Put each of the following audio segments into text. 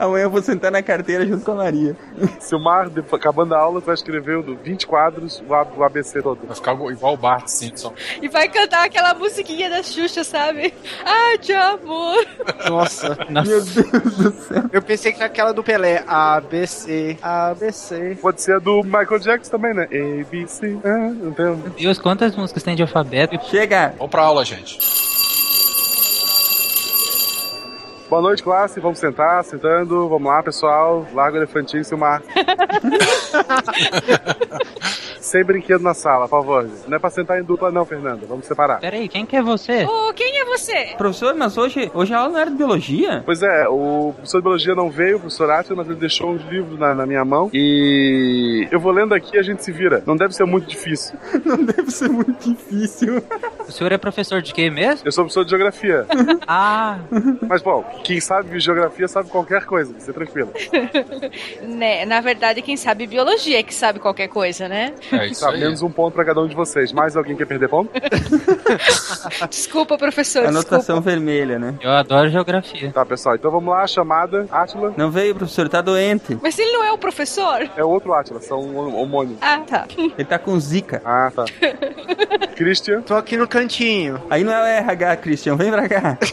Amanhã eu vou sentar na carteira junto com a Maria. Silmar, depois- acabando a aula, vai escrever o do 20 quadros, o A- o ABC todo. Vai ficar igual o Bart Simpson. E vai cantar aquela musiquinha da Xuxa, sabe? Ah, de amor. Nossa. Meu Deus do céu. Eu pensei que era aquela do Pelé. ABC, ABC. Pode ser a do Michael Jackson também, né? A, B, C, ah, não tem... Meu Deus, quantas músicas tem de alfabeto? Chega! Vamos pra aula, gente. Boa noite, classe. Vamos sentar, sentando. Vamos lá, pessoal. Larga o elefantinho, Silmar. Sem brinquedo na sala, por favor. Não é pra sentar em dupla, não, Fernanda. Vamos separar. Peraí, quem que é você? Ô, quem é você? Professor, mas hoje, hoje a aula não era de biologia? Pois é, o professor de biologia não veio, o professor Átila, mas ele deixou uns livros na, na minha mão. E eu vou lendo aqui e a gente se vira. Não deve ser muito difícil. Não deve ser muito difícil. O senhor é professor de quê mesmo? Eu sou professor de geografia. Ah, Mas, bom, quem sabe geografia sabe qualquer coisa, você tranquilo. Né, na verdade, quem sabe biologia é que sabe qualquer coisa, né? É isso Tá, aí. menos um ponto pra cada um de vocês. Mais alguém quer perder ponto? Desculpa, professor, Anotação desculpa. vermelha, né? eu adoro geografia. Tá, pessoal, então vamos lá, chamada. Átila. Não veio, professor, tá doente. Mas ele não é o professor? É outro Átila, são hom- homônimos. Ah, tá. Ele tá com zika. Ah, tá. Christian. Tô aqui no cantinho. Aí não é o RH, Christian, vem pra cá.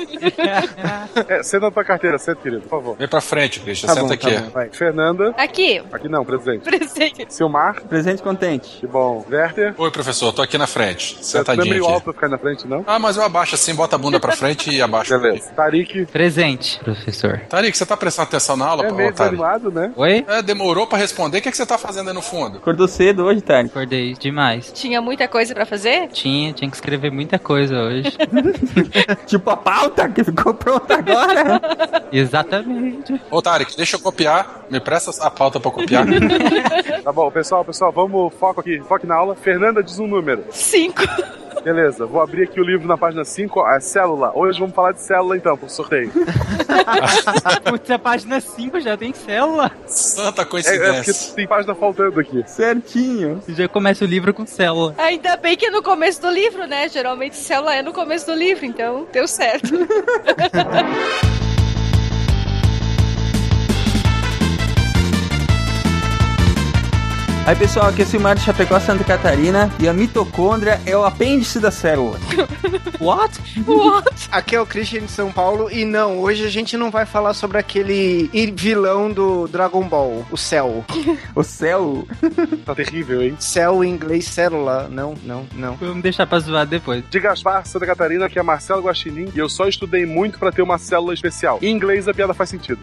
É, senta na tua carteira, senta, querido, por favor. Vem pra frente, Christian. Tá Senta bom, aqui. tá bom. Vai. Fernanda. Aqui, Aqui não, presente. presente. Silmar. Presente contente. Que bom. Werther. Oi, professor, tô aqui na frente. Você não é Sentadinho meio aqui. alto pra ficar na frente, não? Ah, mas eu abaixo assim, bota a bunda pra frente e abaixo. Beleza. Tarik. Presente, professor. Tarik, você tá prestando atenção na aula, É meio Tarik? desanimado, né? Oi? É, demorou pra responder. O que, é que você tá fazendo aí no fundo? Acordou cedo hoje, Tari. Acordei demais. Tinha muita coisa pra fazer? Tinha, tinha que escrever muita coisa hoje. Tipo a pauta que ficou pronta agora. Exatamente. Ô, Tarik, deixa eu copiar. Me presta a pauta pra copiar. Tá bom, pessoal, pessoal, vamos foco aqui, foco na aula. Fernanda diz um número. Cinco. Beleza, vou abrir aqui o livro na página 5, a célula. Hoje vamos falar de célula então, pro sorteio. Putz, a página 5 já tem célula. Santa É, é porque coincidência. tem página faltando aqui. Certinho. Já começa o livro com célula. Ainda bem que é no começo do livro, né? Geralmente célula é no começo do livro, então deu certo. Aí, pessoal, aqui é o Silmar de Chapecó, Santa Catarina. E a mitocôndria é o apêndice da célula. What? What? Aqui é o Christian de São Paulo e não, hoje a gente não vai falar sobre aquele vilão do Dragon Ball, o Cell. O céu. Tá terrível, hein? Cell em inglês, célula. Não, não, não. Vamos deixar pra zoar depois. De Gaspar, Santa Catarina, que é Marcelo Guaxinim, e eu só estudei muito pra ter uma célula especial. Em inglês a piada faz sentido.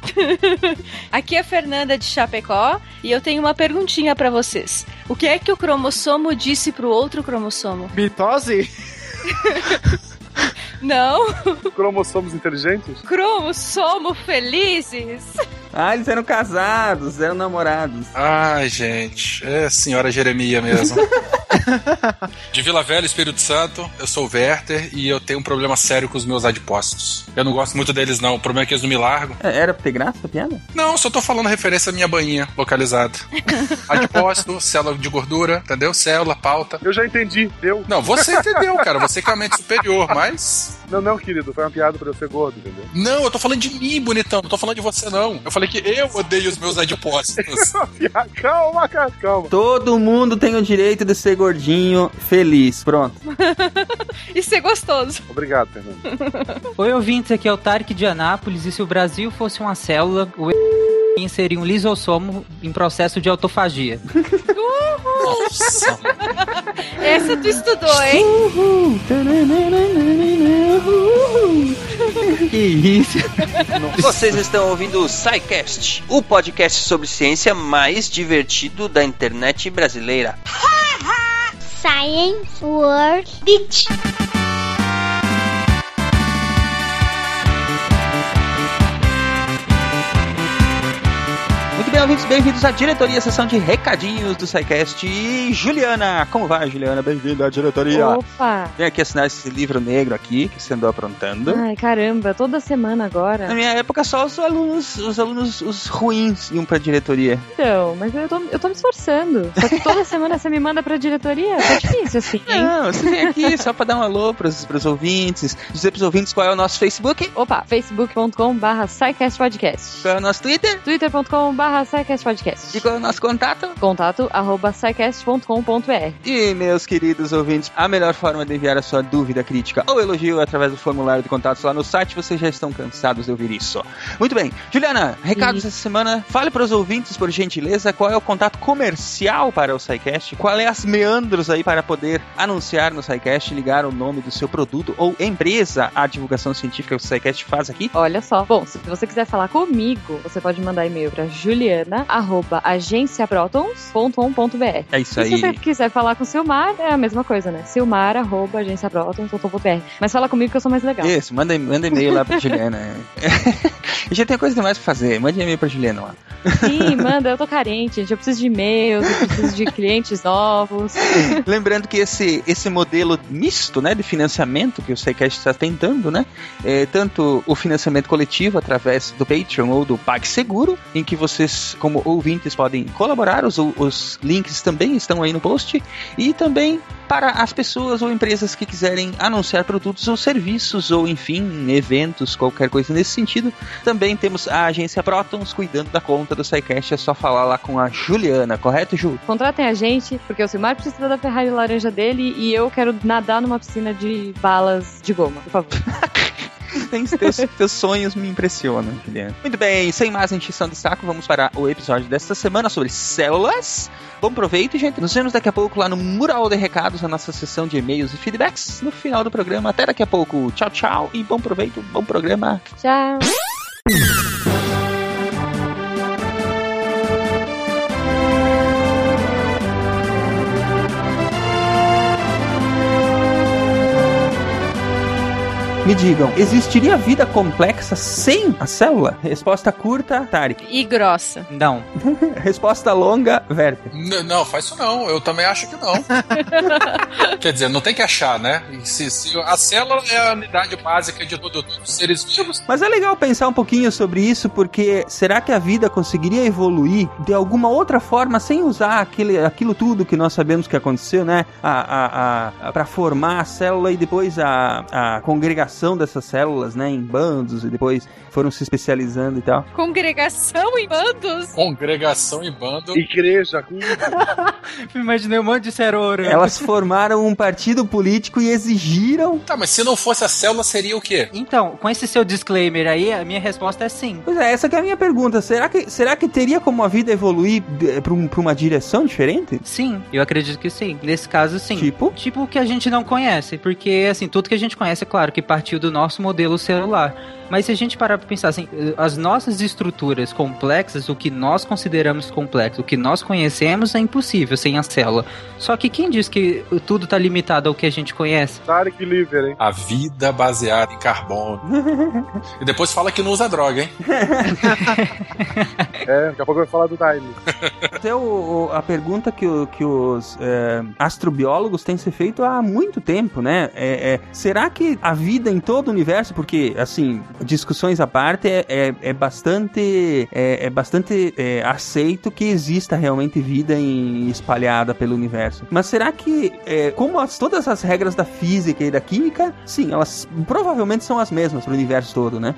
Aqui é a Fernanda de Chapecó e eu tenho uma perguntinha pra O que é que o cromossomo disse pro outro cromossomo? Mitose? Não, Cromossomos inteligentes? cromossomo felizes. Ah, eles eram casados, eram namorados. Ai, gente. É senhora Jeremia mesmo. De Vila Velha, Espírito Santo, eu sou o Werther e eu tenho um problema sério com os meus adipócitos. Eu não gosto muito deles, não. O problema é que eles não me largam. É, Era pra ter graça a piada? Não, só tô falando referência à minha bainha localizada. Adipócito, célula de gordura, entendeu? Célula, pauta. Eu já entendi, deu. Não, você entendeu, cara. Você que é a mente superior, mas. Não, não, querido, foi uma piada pra eu ser gordo, entendeu? Não, eu tô falando de mim, bonitão. Não tô falando de você, não. Eu falei que eu odeio os meus adipócitos. calma, cara, calma. Todo mundo tem o direito de ser gordinho, feliz. Pronto. E ser gostoso. Obrigado, Fernando. Oi, ouvintes, aqui é o Tarek de Anápolis. E se o Brasil fosse uma célula, o E seria um lisossomo em processo de autofagia. Nossa, mano. Essa tu estudou, hein? que isso? Vocês estão ouvindo o SciCast, o podcast sobre ciência mais divertido da internet brasileira. Science World Beach. Muito bem, ouvintes, bem-vindos à diretoria, sessão de recadinhos do SciCast. E Juliana, como vai, Juliana? Bem-vinda à diretoria. Opa! Vem aqui assinar esse livro negro aqui que você andou aprontando. Ai, caramba, toda semana Na agora. minha época, só os alunos, os alunos, os ruins iam pra diretoria. Então, mas eu tô, eu tô me esforçando. Só que toda semana você me manda pra diretoria. Tá difícil assim, hein? Não, você vem aqui só pra dar um alô pros, pros ouvintes, dizer pros ouvintes qual é o nosso Facebook, Opa, facebook.com barra Podcast. qual é o nosso Twitter twitter.com barra Podcast. e qual é o nosso contato. Contato arroba. E, meus queridos ouvintes, a melhor forma de enviar a sua dúvida, crítica ou elogio é através do formulário de contatos lá no site. Vocês já estão cansados de ouvir isso. Muito bem. Juliana, recados Sim. essa semana. Fale para os ouvintes, por gentileza, qual é o contato comercial para o SciCast, qual é as meandros aí para poder anunciar no SciCast, ligar o nome do seu produto ou empresa à divulgação científica que o SciCast faz aqui. Olha só. Bom, se você quiser falar comigo, você pode mandar e-mail pra juliana arroba agenciaprotons.com.br. É isso E se aí. você quiser falar com o Silmar, é a mesma coisa, né? Silmar, arroba, agenciaprotons.com.br. Mas fala comigo que eu sou mais legal. Isso, manda, manda e-mail lá pra Juliana. A gente tem coisa demais pra fazer. Mande e-mail pra Juliana lá. Sim, manda, eu tô carente, gente. Eu preciso de e-mails, eu preciso de clientes novos. Lembrando que esse, esse modelo misto né, de financiamento que o SciCast está tentando, né? É, tanto o financiamento coletivo através do Patreon ou do PagSeguro, em que vocês, como ouvintes, podem colaborar, os, os links também estão aí no post, e também para as pessoas ou empresas que quiserem anunciar produtos ou serviços, ou enfim, eventos, qualquer coisa nesse sentido. Também temos a agência Protons cuidando da conta do SciCast, é só falar lá com a Juliana, correto, Ju? Contratem a gente, porque o Silmar precisa da Ferrari laranja dele e eu quero nadar numa piscina de balas de goma, por favor. Tem teus, teus sonhos me impressionam, Juliana. Muito bem, sem mais encheção de saco, vamos para o episódio desta semana sobre células. Bom proveito, gente. Nos vemos daqui a pouco lá no Mural de Recados, na nossa sessão de e-mails e feedbacks no final do programa. Até daqui a pouco. Tchau, tchau e bom proveito, bom programa. Tchau. Me digam, existiria vida complexa sem a célula? Resposta curta, Tarek. E grossa. Não. Resposta longa, Werther. N- não, faz isso não. Eu também acho que não. Quer dizer, não tem que achar, né? Se- se- a célula é a unidade básica de todo- todos os seres vivos. Mas é legal pensar um pouquinho sobre isso, porque será que a vida conseguiria evoluir de alguma outra forma sem usar aquele, aquilo tudo que nós sabemos que aconteceu, né? A, a, a, para formar a célula e depois a, a congregação dessas células, né? Em bandos e depois foram se especializando e tal. Congregação em bandos. Congregação e bando. Igreja, com Imaginei um monte de ceroro. Elas formaram um partido político e exigiram. Tá, mas se não fosse a célula, seria o quê? Então, com esse seu disclaimer aí, a minha resposta é sim. Pois é, essa que é a minha pergunta. Será que, será que teria como a vida evoluir para um, pra uma direção diferente? Sim, eu acredito que sim. Nesse caso, sim. Tipo? Tipo o que a gente não conhece, porque assim, tudo que a gente conhece, é claro, que partiu do nosso modelo celular. Mas se a gente parar pra pensar assim, as nossas estruturas complexas, o que nós consideramos complexo, o que nós conhecemos é impossível sem a célula. Só que quem diz que tudo tá limitado ao que a gente conhece? Tarek Liver, hein? A vida baseada em carbono. e depois fala que não usa droga, hein? É, daqui a pouco vai falar do Time. Até o- o- a pergunta que, o- que os é, astrobiólogos têm se feito há muito tempo, né? É, é, será que a vida em todo o universo, porque, assim, discussões à parte, é, é, é bastante, é, é bastante é, aceito que exista realmente vida em- espalhada pelo universo. Mas será que, é, como as- todas as regras da física e da química, sim, elas provavelmente são as mesmas para o universo todo, né?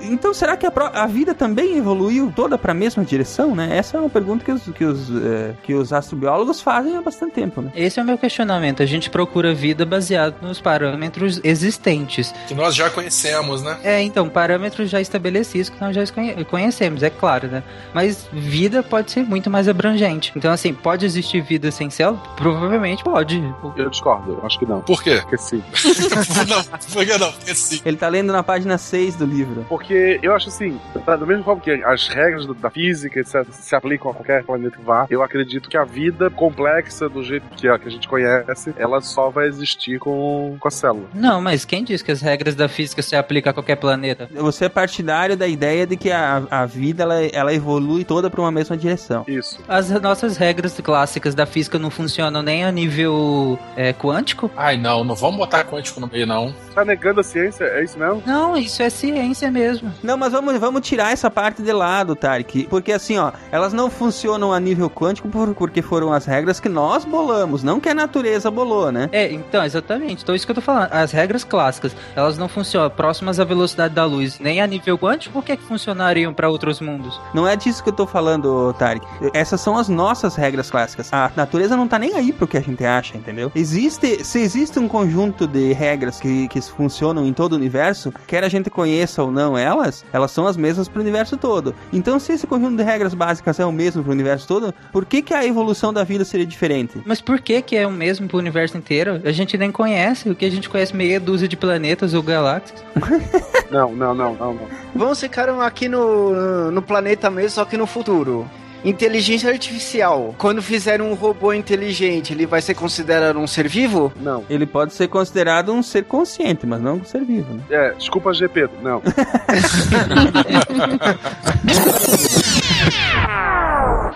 Então, será que a, a vida também evoluiu toda para a mesma direção, né? Essa é uma pergunta que os, que os, eh, que os astrobiólogos fazem há bastante tempo, né? Esse é o meu questionamento. A gente procura vida baseado nos parâmetros existentes. Que nós já conhecemos, né? É, então, parâmetros já estabelecidos que nós já conhe- conhecemos, é claro, né? Mas vida pode ser muito mais abrangente. Então, assim, pode existir vida sem célula? Provavelmente pode. Eu discordo, eu acho que não. Por quê? Porque sim. não, por que não? Porque sim. Ele tá lendo na página 6 do livro. Porque porque eu acho assim, da da mesma forma que as regras do- da física, etc., se aplicam a qualquer planeta que vá, eu acredito que a vida complexa do jeito que a, que a gente conhece, ela só vai existir com, com a célula. Não, mas quem diz que as regras da física se aplicam a qualquer planeta? Você é partidário da ideia de que a, a vida ela, ela evolui toda para uma mesma direção. Isso. As nossas regras clássicas da física não funcionam nem a nível é, quântico? Ai, não, não vamos botar quântico no meio, não. Tá negando a ciência? É isso mesmo? Não, isso é ciência mesmo. Não, mas vamos, vamos tirar essa parte de lado, Tarek. Porque assim, ó, elas não funcionam a nível quântico por- porque foram as regras que nós bolamos, não que a natureza bolou, né? É, então, exatamente. Então, isso que eu tô falando. As regras clássicas, elas não funcionam próximas à velocidade da luz, nem a nível quântico, por que funcionariam para outros mundos? Não é disso que eu tô falando, Tarek. Essas são as nossas regras clássicas. A natureza não tá nem aí pro que a gente acha, entendeu? Existe, se existe um conjunto de regras que, que funcionam em todo o universo, quer a gente conheça ou não elas, elas são as mesmas pro universo todo. Então, se esse conjunto de regras básicas é o mesmo pro universo todo, por que que a evolução da vida seria diferente? Mas por que que é o mesmo pro universo inteiro? A gente nem conhece. O que a gente conhece meia dúzia de planetas ou galáxias. Não, não, não, não, não. Vamos ficar aqui no, no planeta mesmo, só que no futuro. Inteligência artificial. Quando fizer um robô inteligente, ele vai ser considerado um ser vivo? Não. Ele pode ser considerado um ser consciente, mas não um ser vivo, né? É, desculpa, GP. Não.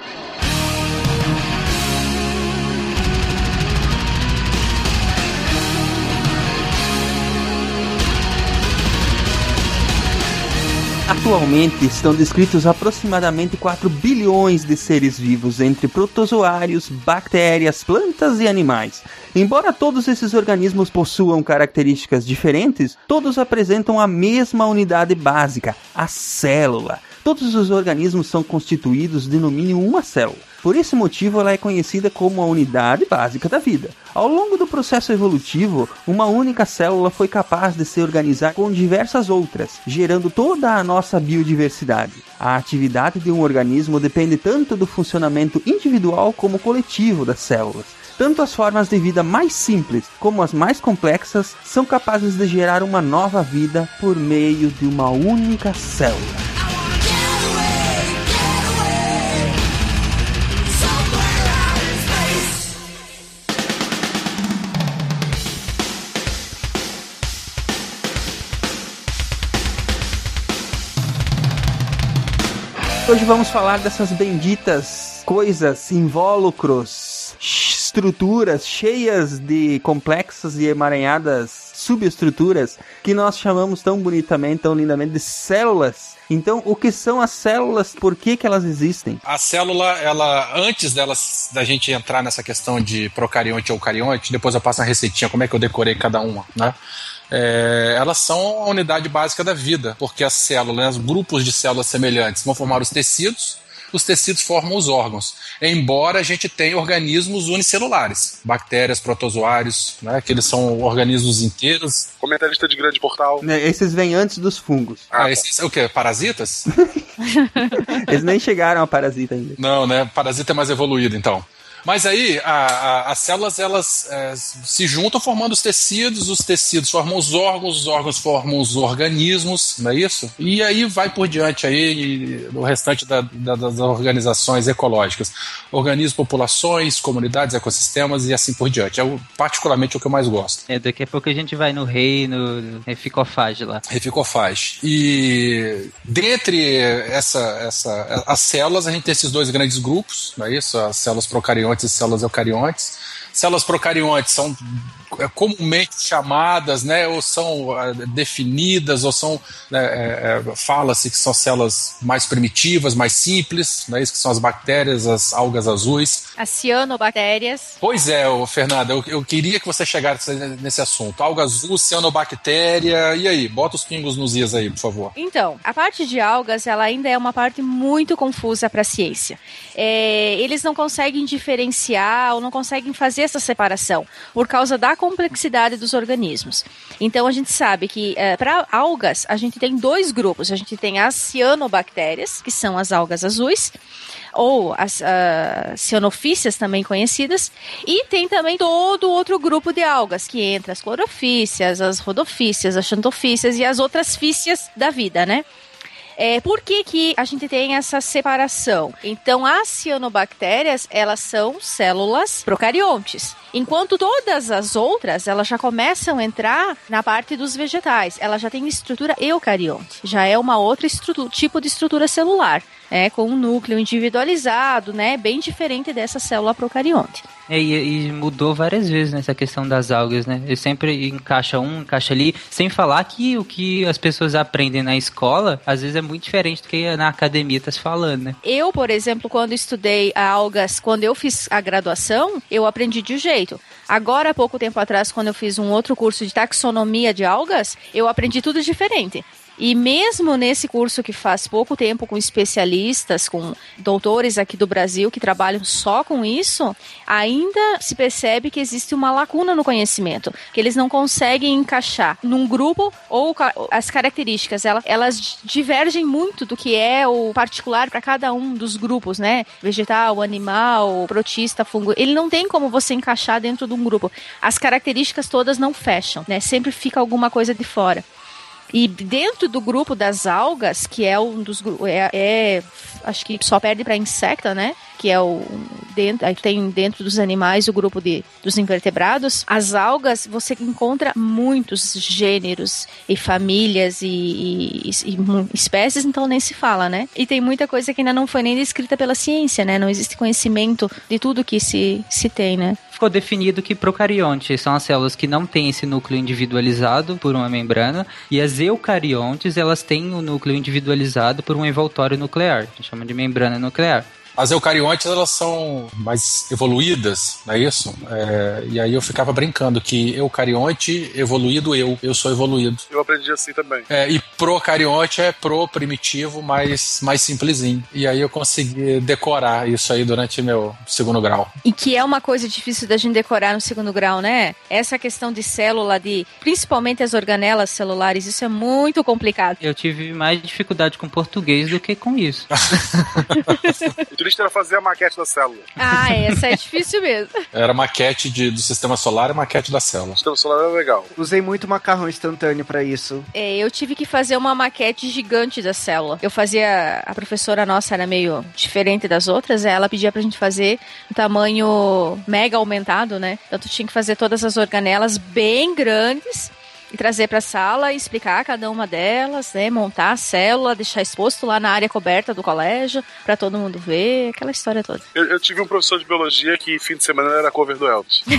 Atualmente estão descritos aproximadamente 4 bilhões de seres vivos entre protozoários, bactérias, plantas e animais. Embora todos esses organismos possuam características diferentes, todos apresentam a mesma unidade básica, a célula. Todos os organismos são constituídos de no mínimo uma célula. Por esse motivo, ela é conhecida como a unidade básica da vida. Ao longo do processo evolutivo, uma única célula foi capaz de se organizar com diversas outras, gerando toda a nossa biodiversidade. A atividade de um organismo depende tanto do funcionamento individual como coletivo das células. Tanto as formas de vida mais simples como as mais complexas são capazes de gerar uma nova vida por meio de uma única célula. Hoje vamos falar dessas benditas coisas, invólucros, estruturas cheias de complexas e emaranhadas subestruturas que nós chamamos tão bonitamente, tão lindamente de células. Então, o que são as células? Por que, que elas existem? A célula, ela, antes delas, da gente entrar nessa questão de procarionte ou eucarionte, depois eu passo a receitinha, como é que eu decorei cada uma, né? É, elas são a unidade básica da vida, porque as células, os grupos de células semelhantes vão formar os tecidos, os tecidos formam os órgãos. Embora a gente tenha organismos unicelulares, bactérias, protozoários, né, que eles são organismos inteiros. Comentarista de grande portal. Né, Esses vêm antes dos fungos. Ah, esses o quê? Parasitas? Eles nem chegaram a parasita ainda. Não, né? Parasita é mais evoluído, então. Mas aí a- a- as células elas é, se juntam formando os tecidos, os tecidos formam os órgãos, os órgãos formam os organismos, não é isso? E aí vai por diante aí o restante da- da- das organizações ecológicas, organismos, populações, comunidades, ecossistemas e assim por diante. É o- particularmente o que eu mais gosto. É, daqui a pouco a gente vai no reino, é, ficofage lá. Reficofaz. E dentre essa, essa, as células, a gente tem esses dois grandes grupos, não é isso? As células procariontes e células eucariontes. Células procariontes são comumente chamadas, né, ou são ah, definidas, ou são né, é, é, fala-se que são células mais primitivas, mais simples, não é isso que são as bactérias, as algas azuis. As cianobactérias. Pois é, Fernanda, eu, eu queria que você chegasse nesse assunto. Alga azul, cianobactéria, e aí? Bota os pingos nos is aí, por favor. Então, a parte de algas, ela ainda é uma parte muito confusa para a ciência. É, eles não conseguem diferenciar ou não conseguem fazer essa separação por causa da complexidade dos organismos. Então a gente sabe que é, para algas a gente tem dois grupos. A gente tem as cianobactérias, que são as algas azuis, ou as uh, cianofícias também conhecidas, e tem também todo outro grupo de algas, que entra as clorofícias, as rodofícias, as xantofícias e as outras fícias da vida, né? É, por que, que a gente tem essa separação? Então, as cianobactérias, elas são células procariontes. Enquanto todas as outras, elas já começam a entrar na parte dos vegetais. Ela já tem estrutura eucarionte. Já é uma outra tipo de estrutura celular é, com um núcleo individualizado, né, bem diferente dessa célula procarionte. É, e, e, mudou várias vezes nessa questão das algas, né? Ele sempre encaixa um, encaixa ali, sem falar que o que as pessoas aprendem na escola, às vezes é muito diferente do que na academia está se falando, né? Eu, por exemplo, quando estudei algas, quando eu fiz a graduação, eu aprendi de um jeito. Agora, há pouco tempo atrás, quando eu fiz um outro curso de taxonomia de algas, eu aprendi tudo diferente. E mesmo nesse curso que faz pouco tempo com especialistas, com doutores aqui do Brasil que trabalham só com isso, ainda se percebe que existe uma lacuna no conhecimento, que eles não conseguem encaixar num grupo ou as características, elas, divergem muito do que é o particular para cada um dos grupos, né? Vegetal, animal, protista, fungo. Ele não tem como você encaixar dentro de um grupo. As características todas não fecham, né? Sempre fica alguma coisa de fora. E dentro do grupo das algas, que é um dos é, é acho que só perde para insecta, né? Que é o dentro, tem dentro dos animais o grupo de dos invertebrados. As algas você encontra muitos gêneros e famílias e, e, e, espécies, então nem se fala, né? E tem muita coisa que ainda não foi nem descrita pela ciência, né? Não existe conhecimento de tudo que se se tem, né? ficou definido que procariontes são as células que não têm esse núcleo individualizado por uma membrana e as eucariontes elas têm o núcleo individualizado por um envoltório nuclear, gente chama de membrana nuclear. As eucariontes, elas são mais evoluídas, não é isso? É, e aí eu ficava brincando que eucarionte, evoluído eu, eu sou evoluído. Eu aprendi assim também. É, e procarionte é pro primitivo, mais, mais simplesinho. E aí eu consegui decorar isso aí durante meu segundo grau. E que é uma coisa difícil da gente decorar no segundo grau, né? Essa questão de célula, de principalmente as organelas celulares, isso é muito complicado. Eu tive mais dificuldade com português do que com isso. turista era fazer a maquete da célula. Ah, essa é difícil mesmo. Era maquete de, do sistema solar e maquete da célula. O sistema solar era legal. Usei muito macarrão instantâneo para isso. É, eu tive que fazer uma maquete gigante da célula. Eu fazia. A professora nossa era meio diferente das outras, ela pedia pra gente fazer um tamanho mega aumentado, né? Então tu tinha que fazer todas as organelas bem grandes e trazer para a sala e explicar cada uma delas, né? Montar a célula, deixar exposto lá na área coberta do colégio para todo mundo ver, aquela história toda. Eu, eu, tive um professor de biologia que fim de semana era cover do Elvis.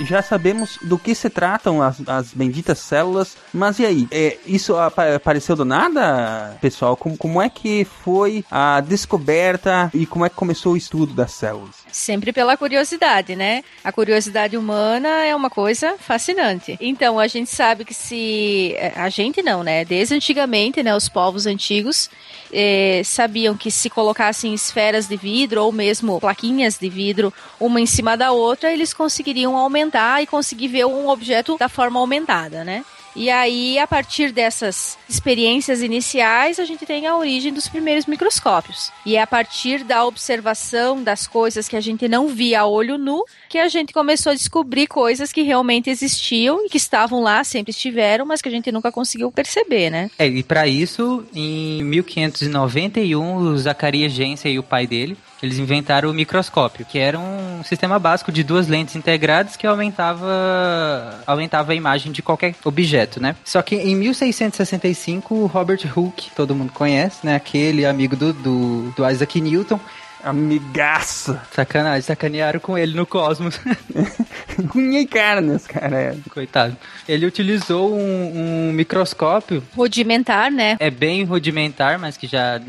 já sabemos do que se tratam as, as benditas células, mas e aí? É, isso apareceu do nada, pessoal? Como, como é que foi a descoberta e como é que começou o estudo das células? Sempre pela curiosidade, né? A curiosidade humana é uma coisa fascinante. Então, a gente sabe que se. É, a gente não, né? Desde antigamente, né? Os povos antigos eh, sabiam que se colocassem esferas de vidro ou mesmo plaquinhas de vidro uma em cima da outra, eles conseguiriam aumentar e conseguir ver um objeto da forma aumentada, né? E aí, a partir dessas experiências iniciais, a gente tem a origem dos primeiros microscópios. E é a partir da observação das coisas que a gente não via a olho nu que a gente começou a descobrir coisas que realmente existiam e que estavam lá, sempre estiveram, mas que a gente nunca conseguiu perceber, né? É, e para isso, em 1591, o Zacarias Jensen e o pai dele eles inventaram o microscópio, que era um sistema básico de duas lentes integradas que aumentava, aumentava a imagem de qualquer objeto, né? Só que em 1665, o Robert Hooke, todo mundo conhece, né? Aquele amigo do, do, do Isaac Newton, Amigaço. Sacanagem, sacanearam com ele no Cosmos. unha e carnes, cara. É. Coitado. Ele utilizou um, um microscópio. Rudimentar, né? É bem rudimentar, mas que já,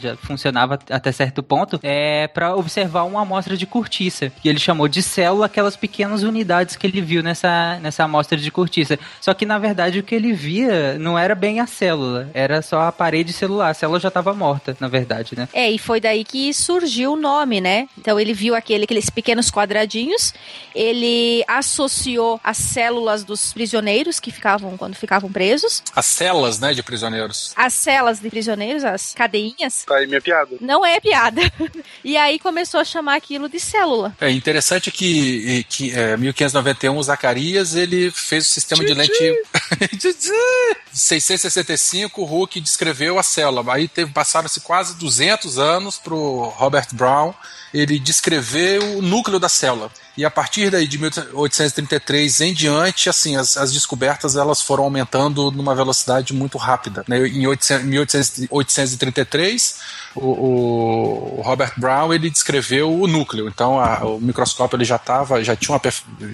já funcionava até certo ponto. É para observar uma amostra de cortiça. Que ele chamou de célula aquelas pequenas unidades que ele viu nessa, nessa amostra de cortiça. Só que na verdade o que ele via não era bem a célula, era só a parede celular. A célula já estava morta, na verdade, né? É, e foi daí que surgiu o nome, né? Então ele viu aquele, aqueles pequenos quadradinhos, ele associou as células dos prisioneiros que ficavam quando ficavam presos, As celas, né, de prisioneiros. as celas de prisioneiros, as cadeinhas. Tá aí minha piada. Não é piada. E aí começou a chamar aquilo de célula. É interessante que, que é, 1591 o Zacarias ele fez o sistema de lente 665, o Hooke descreveu a célula. Aí teve passaram-se quase 200 anos para o Robert Brown ele descrever o núcleo da célula. E a partir daí de 1833 em diante, assim, as, as descobertas elas foram aumentando numa velocidade muito rápida. né? Em 800 1833, o, o- Robert Brown ele descreveu o núcleo. Então a- o microscópio ele já estava, já tinha uma,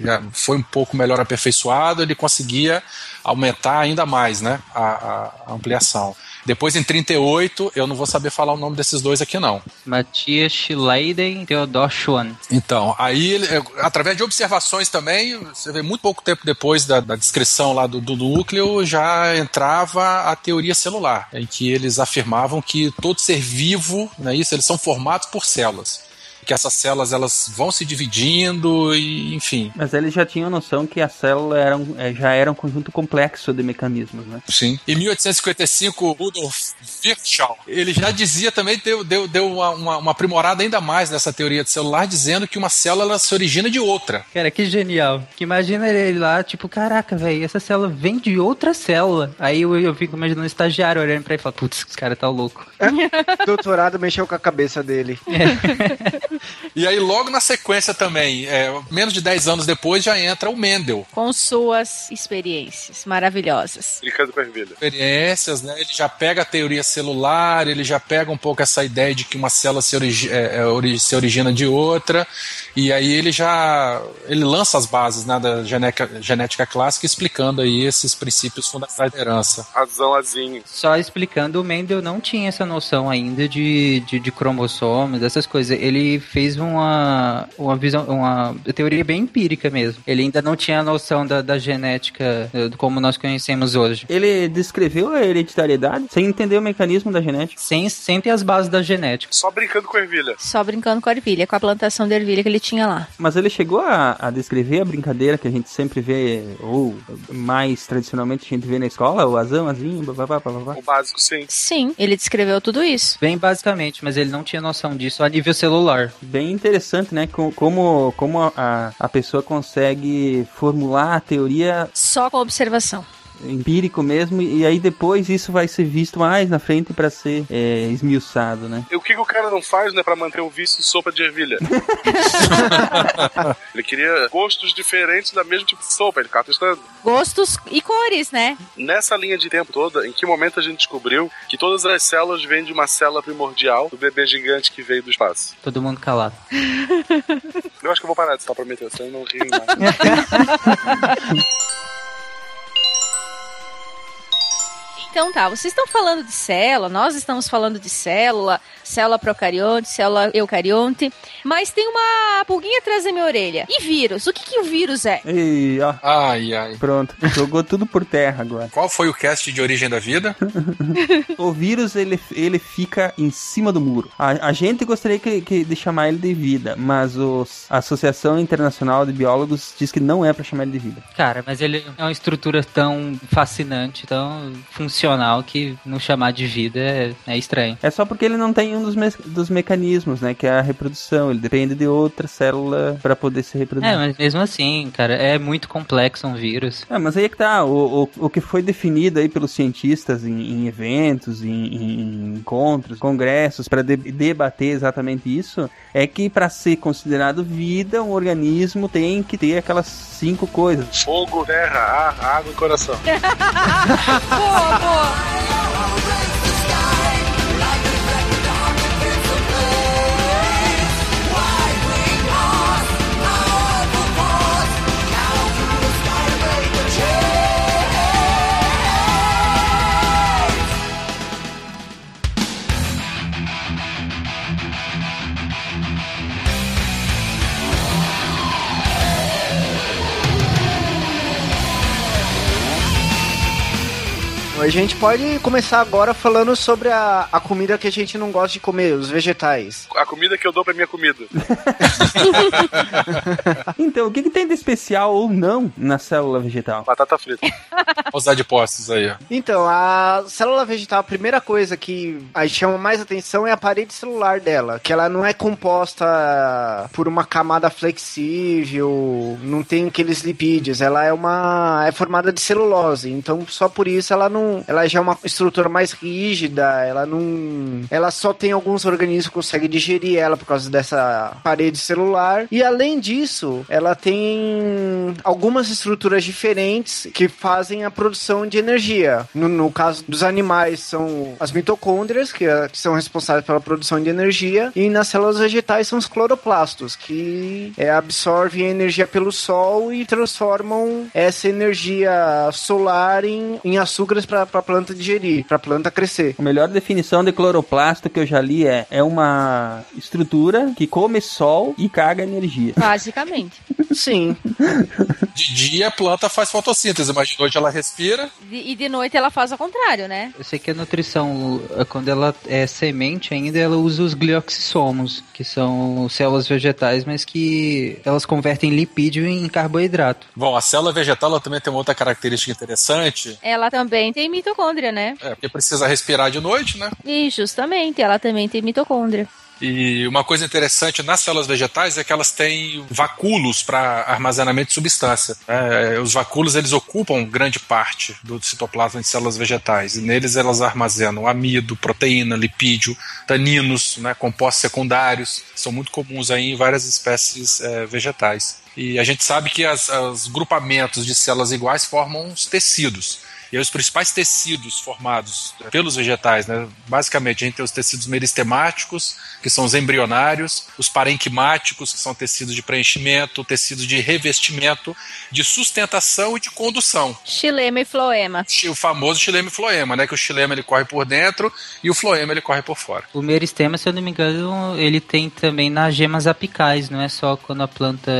já foi um pouco melhor aperfeiçoado, ele conseguia aumentar ainda mais, né, a, a- ampliação. Depois em 38, eu não vou saber falar o nome desses dois aqui não. Matias Schleiden e Theodor Schwann. Então, aí, ele, através de observações também, você vê muito pouco tempo depois da, da descrição lá do, do núcleo, já entrava a teoria celular, em que eles afirmavam que todo ser vivo, né, isso, eles são formados por células. Que essas células elas vão se dividindo e, enfim. Mas eles já tinham noção que a célula era um- é, já era um conjunto complexo de mecanismos, né? Sim. Em 1855, Rudolf Virchow, ele já dizia também, deu, deu, deu uma, uma, uma aprimorada ainda mais nessa teoria de celular, dizendo que uma célula ela se origina de outra. Cara, que genial. Que imagina ele lá, tipo, caraca, velho, essa célula vem de outra célula. Aí eu, eu fico imaginando um estagiário olhando pra ele e falando, putz, esse cara tá louco. Doutorado mexeu com a cabeça dele. E aí, logo na sequência também, é, menos de 10 anos depois, já entra o Mendel. Com suas experiências maravilhosas. Brincando com a ervilha. Experiências, né? Ele já pega a teoria celular, ele já pega um pouco essa ideia de que uma célula se, origi é, é, ori- se origina de outra, e aí ele já ele lança as bases né, da genética, genética clássica, explicando aí esses princípios fundamentais da herança. Razão azinho. Só explicando, o Mendel não tinha essa noção ainda de, de, de cromossomos, dessas coisas. Ele fez uma, uma visão, uma teoria bem empírica mesmo. Ele ainda não tinha a noção da, da genética como nós conhecemos hoje. Ele descreveu a hereditariedade sem entender o mecanismo da genética. Sem, sem ter as bases da genética. Só brincando com a ervilha. Só brincando com a ervilha, com a plantação de ervilha que ele tinha lá. Mas ele chegou a, a descrever a brincadeira que a gente sempre vê, ou mais tradicionalmente a gente vê na escola, o azão, azinho, bababá, bababá. O básico, sim. Sim, ele descreveu tudo isso. Bem basicamente, mas ele não tinha noção disso a nível celular. Bem interessante, né? Co- Como, como a, a pessoa consegue formular a teoria Só com observação. Empírico mesmo, e aí depois isso vai ser visto mais na frente para ser é, esmiuçado, né? E o que, que o cara não faz, né, pra manter o vício de sopa de ervilha? ele queria gostos diferentes da mesma tipo de sopa, ele ficava testando. Gostos e cores, né? Nessa linha de tempo toda, em que momento a gente descobriu que todas as células vêm de uma célula primordial do bebê gigante que veio do espaço? Todo mundo calado. Eu acho que eu vou parar de estar prometendo, senão eu não rio mais. Então tá, vocês estão falando de célula, nós estamos falando de célula, célula procarionte, célula eucarionte, mas tem uma pulguinha atrás da minha orelha. E vírus? O que, que o vírus é? E ó, Ai, ai. pronto, jogou tudo por terra agora. Qual foi o cast de origem da vida? O vírus ele, ele fica em cima do muro. A, a gente gostaria que, que- de chamar ele de vida, mas os, a Associação Internacional de Biólogos diz que não é para chamar ele de vida. Cara, mas ele é uma estrutura tão fascinante, tão funcional que não chamar de vida é, é estranho. É só porque ele não tem um dos, me- dos mecanismos, né? Que é a reprodução. Ele depende de outra célula para poder se reproduzir. É, mas mesmo assim, cara, é muito complexo um vírus. É, mas aí é que tá, o, o, o que foi definido aí pelos cientistas em, em eventos, em, em encontros, congressos, para debater exatamente isso, é que para ser considerado vida, um organismo tem que ter aquelas cinco coisas. Fogo, terra, ar, água e coração. Boa, boa! A gente pode começar agora falando sobre a, a comida que a gente não gosta de comer, os vegetais. A comida que eu dou pra minha comida. Então, o que, que tem de especial ou não na célula vegetal? Batata frita. Os adipócitos aí, ó. Então, a célula vegetal, a primeira coisa que a gente chama mais atenção é a parede celular dela, que ela não é composta por uma camada flexível, não tem aqueles lipídios, ela é uma é formada de celulose, então só por isso ela não, ela já é uma estrutura mais rígida, ela não, ela só tem alguns organismos que conseguem digerir ela por causa dessa parede celular. E além disso, ela tem algumas estruturas diferentes que fazem a produção de energia. No, no caso dos animais, são as mitocôndrias, que, é- que são responsáveis pela produção de energia, e nas células vegetais são os cloroplastos, que é, absorvem a energia pelo sol e transformam essa energia solar em, em açúcares para a planta digerir, para a planta crescer. A melhor definição de cloroplasto que eu já li é: é uma estrutura que come sol e caga energia. Basicamente. Sim. De dia a planta faz fotossíntese, mas de noite ela respira. De- e de noite ela faz ao contrário, né? Eu sei que a nutrição, o- quando ela é semente ainda, ela usa os glioxissomos, que são células vegetais, mas que elas convertem lipídio em carboidrato. Bom, a célula vegetal ela também tem uma outra característica interessante. Ela também tem mitocôndria, né? É, porque precisa respirar de noite, né? E justamente, ela também tem mitocôndria. E uma coisa interessante nas células vegetais é que elas têm vacúolos para armazenamento de substância. É, os vacúolos eles ocupam grande parte do citoplasma de células vegetais e neles elas armazenam amido, proteína, lipídio, taninos, né, compostos secundários, são muito comuns aí em várias espécies é, vegetais. E a gente sabe que os grupamentos de células iguais formam os tecidos. E aí os principais tecidos formados pelos vegetais, né? Basicamente, a gente tem os tecidos meristemáticos, que são os embrionários, os parenquimáticos, que são tecidos de preenchimento, tecidos de revestimento, de sustentação e de condução. Xilema e floema. O famoso xilema e floema, né? Que o xilema ele corre por dentro e o floema ele corre por fora. O meristema, se eu não me engano, ele tem também nas gemas apicais, não é só quando a planta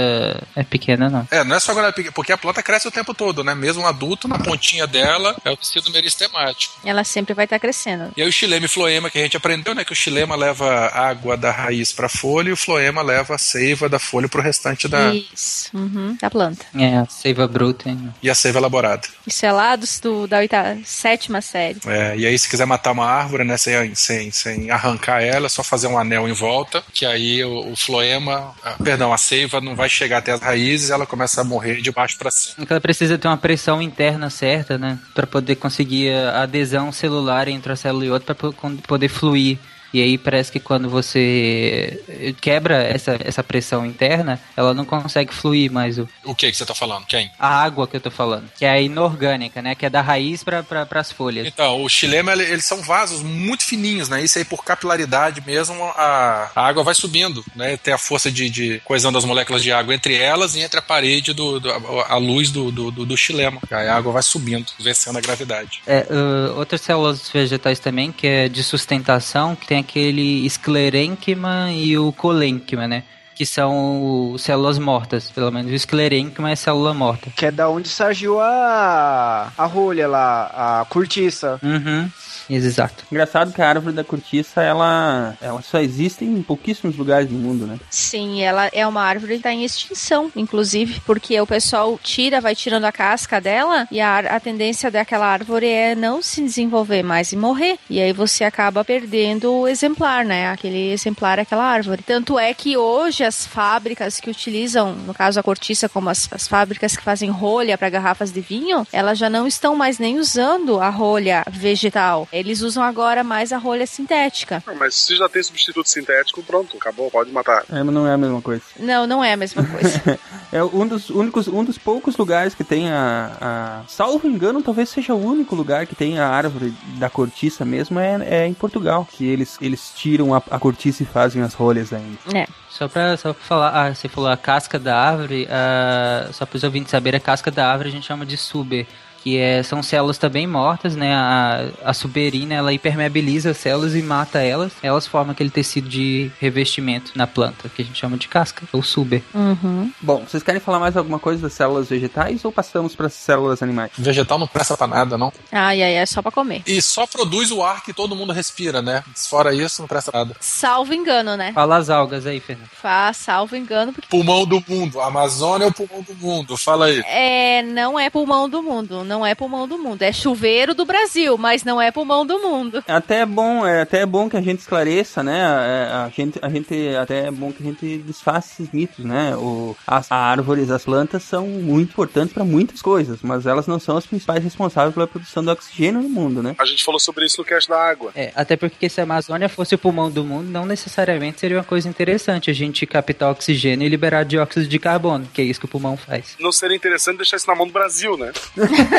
é pequena, não. É, não é só quando ela pica, porque a planta cresce o tempo todo, né? Mesmo um adulto, na pontinha dela é o tecido meristemático. Ela sempre vai estar crescendo. E aí o xilema e floema que a gente aprendeu, né? Que o xilema leva água da raiz para a folha e o floema leva a seiva da folha para o restante da. Isso. Uhum, da planta. É, a seiva bruta. hein? E a seiva elaborada. Isso é lá do, da oitava, sétima série. É, e aí, se quiser matar uma árvore, né, sem, sem, sem arrancar ela, é só fazer um anel em volta, que aí o, o floema, ah, perdão, a seiva não vai chegar até as raízes, ela começa a morrer de baixo para cima. Então ela precisa ter uma pressão interna certa, né? Pra poder conseguir a adesão celular entre a célula e outra po- poder fluir. E aí parece que quando você quebra essa, essa pressão interna, ela não consegue fluir mais o, O que que você tá falando? Quem? a água que eu tô falando, que é a inorgânica, né? Que é da raiz para pra, as folhas. Então, o xilema, ele- eles são vasos muito fininhos, né? Isso aí, por capilaridade mesmo, a, a água vai subindo, né? Tem a força de, de coesão das moléculas de água entre elas e entre a parede, do, do- a, a luz do, do, do, do xilema. Aí a água vai subindo, vencendo a gravidade. É, uh, outras células vegetais também, que é de sustentação, que tem aquele esclerênquima e o colênquima, né? Que são células mortas, pelo menos. O esclerênquima é célula morta. Que é da onde surgiu a, a rolha lá, a cortiça. Uhum. Exato. Engraçado que a árvore da cortiça, ela, ela só existe em pouquíssimos lugares do mundo, né? Sim, ela é uma árvore que está em extinção, inclusive, porque o pessoal tira, vai tirando a casca dela e a, a tendência daquela árvore é não se desenvolver mais e morrer. E aí você acaba perdendo o exemplar, né? Aquele exemplar, aquela árvore. Tanto é que hoje as fábricas que utilizam, no caso a cortiça, como as, as fábricas que fazem rolha para garrafas de vinho, elas já não estão mais nem usando a rolha vegetal. Eles usam agora mais a rolha sintética. Não, mas se já tem substituto sintético, pronto, acabou, pode matar. É, mas não é a mesma coisa. Não, não é a mesma coisa. É um dos únicos, um dos poucos lugares que tem a, a- Salvo engano, talvez seja o único lugar que tem a árvore da cortiça mesmo, é, é em Portugal. Que eles, eles tiram a, a cortiça e fazem as rolhas ainda. é. Só pra, só pra falar, ah, você falou a casca da árvore, ah, só para os ouvintes saberem, a casca da árvore a gente chama de suber. Que é, são células também mortas, né? A, a suberina, ela hipermeabiliza as células e mata elas. Elas formam aquele tecido de revestimento na planta, que a gente chama de casca, ou suber. Uhum. Bom, vocês querem falar mais alguma coisa das células vegetais ou passamos para as células animais? Vegetal não presta pra nada, não. Ai, ai, é só pra comer. E só produz o ar que todo mundo respira, né? Fora isso, não presta nada. Salvo engano, né? Fala as algas aí, Fernando. Faz salvo engano, porque Pulmão do mundo. A Amazônia é o pulmão do mundo. Fala aí. é, não é pulmão do mundo. Não é pulmão do mundo. É chuveiro do Brasil, mas não é pulmão do mundo. É até bom, é até bom que a gente esclareça, né? É, A gente, a gente até é bom que a gente desfaça esses mitos, né? O, as árvores, as plantas são muito importantes para muitas coisas, mas elas não são as principais responsáveis pela produção do oxigênio no mundo, né? A gente falou sobre isso no cast da água. É, até porque se a Amazônia fosse o pulmão do mundo, não necessariamente seria uma coisa interessante a gente captar oxigênio e liberar dióxido de carbono, que é isso que o pulmão faz. Não seria interessante deixar isso na mão do Brasil, né?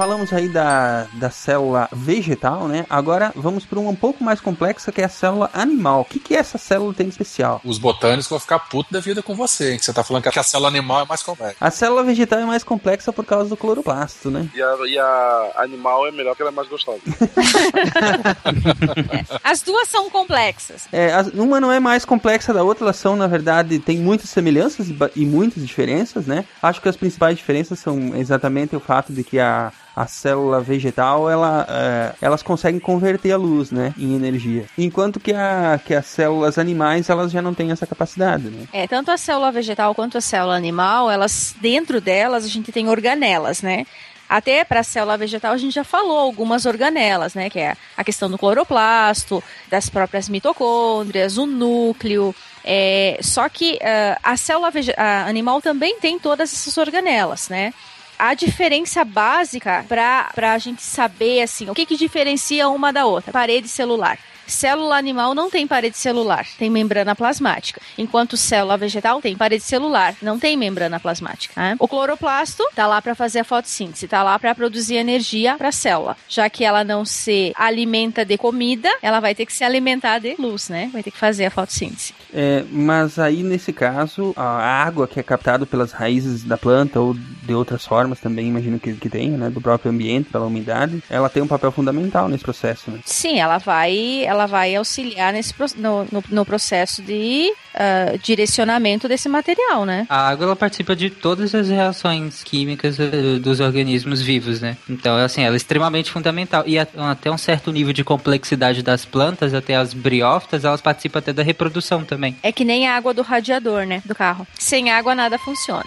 Falamos aí da, da célula vegetal, né? Agora vamos para uma um pouco mais complexa que é a célula animal. O que, que essa célula tem de especial? Os botânicos vão ficar putos da vida com você, hein? Que você tá falando que a célula animal é mais complexa. A célula vegetal é mais complexa por causa do cloroplasto, né? E a, e a animal é melhor que ela é mais gostosa. As duas são complexas. É, as- uma não é mais complexa da outra, elas são, na verdade, tem muitas semelhanças e, e muitas diferenças, né? Acho que as principais diferenças são exatamente o fato de que a, a célula vegetal, ela, é, elas conseguem converter a luz, né, em energia. Enquanto que, a, que as células animais, elas já não têm essa capacidade, né? É, tanto a célula vegetal quanto a célula animal, elas dentro delas a gente tem organelas, né? Até para a célula vegetal a gente já falou algumas organelas, né? Que é a questão do cloroplasto, das próprias mitocôndrias, o núcleo. É, só que ah, a célula a animal também tem todas essas organelas, né? A diferença básica para a gente saber assim, o que, que diferencia uma da outra? Parede celular. Célula animal não tem parede celular, tem membrana plasmática. Enquanto célula vegetal tem parede celular, não tem membrana plasmática. né? O cloroplasto tá lá para fazer a fotossíntese, tá lá para produzir energia para a célula. Já que ela não se alimenta de comida, ela vai ter que se alimentar de luz, né? Vai ter que fazer a fotossíntese. É, mas aí, nesse caso, a água que é captada pelas raízes da planta ou de outras formas também, imagino que, que tenha, né? Do próprio ambiente, pela umidade, ela tem um papel fundamental nesse processo, né? Sim, ela vai, ela vai auxiliar nesse, no, no, no processo de ah, direcionamento desse material, né? A água ela participa de todas as reações químicas eh, dos organismos vivos, né? Então, assim, ela é extremamente fundamental. E até um certo nível de complexidade das plantas, até as briófitas, elas participam até da reprodução também. É que nem a água do radiador, né? Do carro. Sem água nada funciona.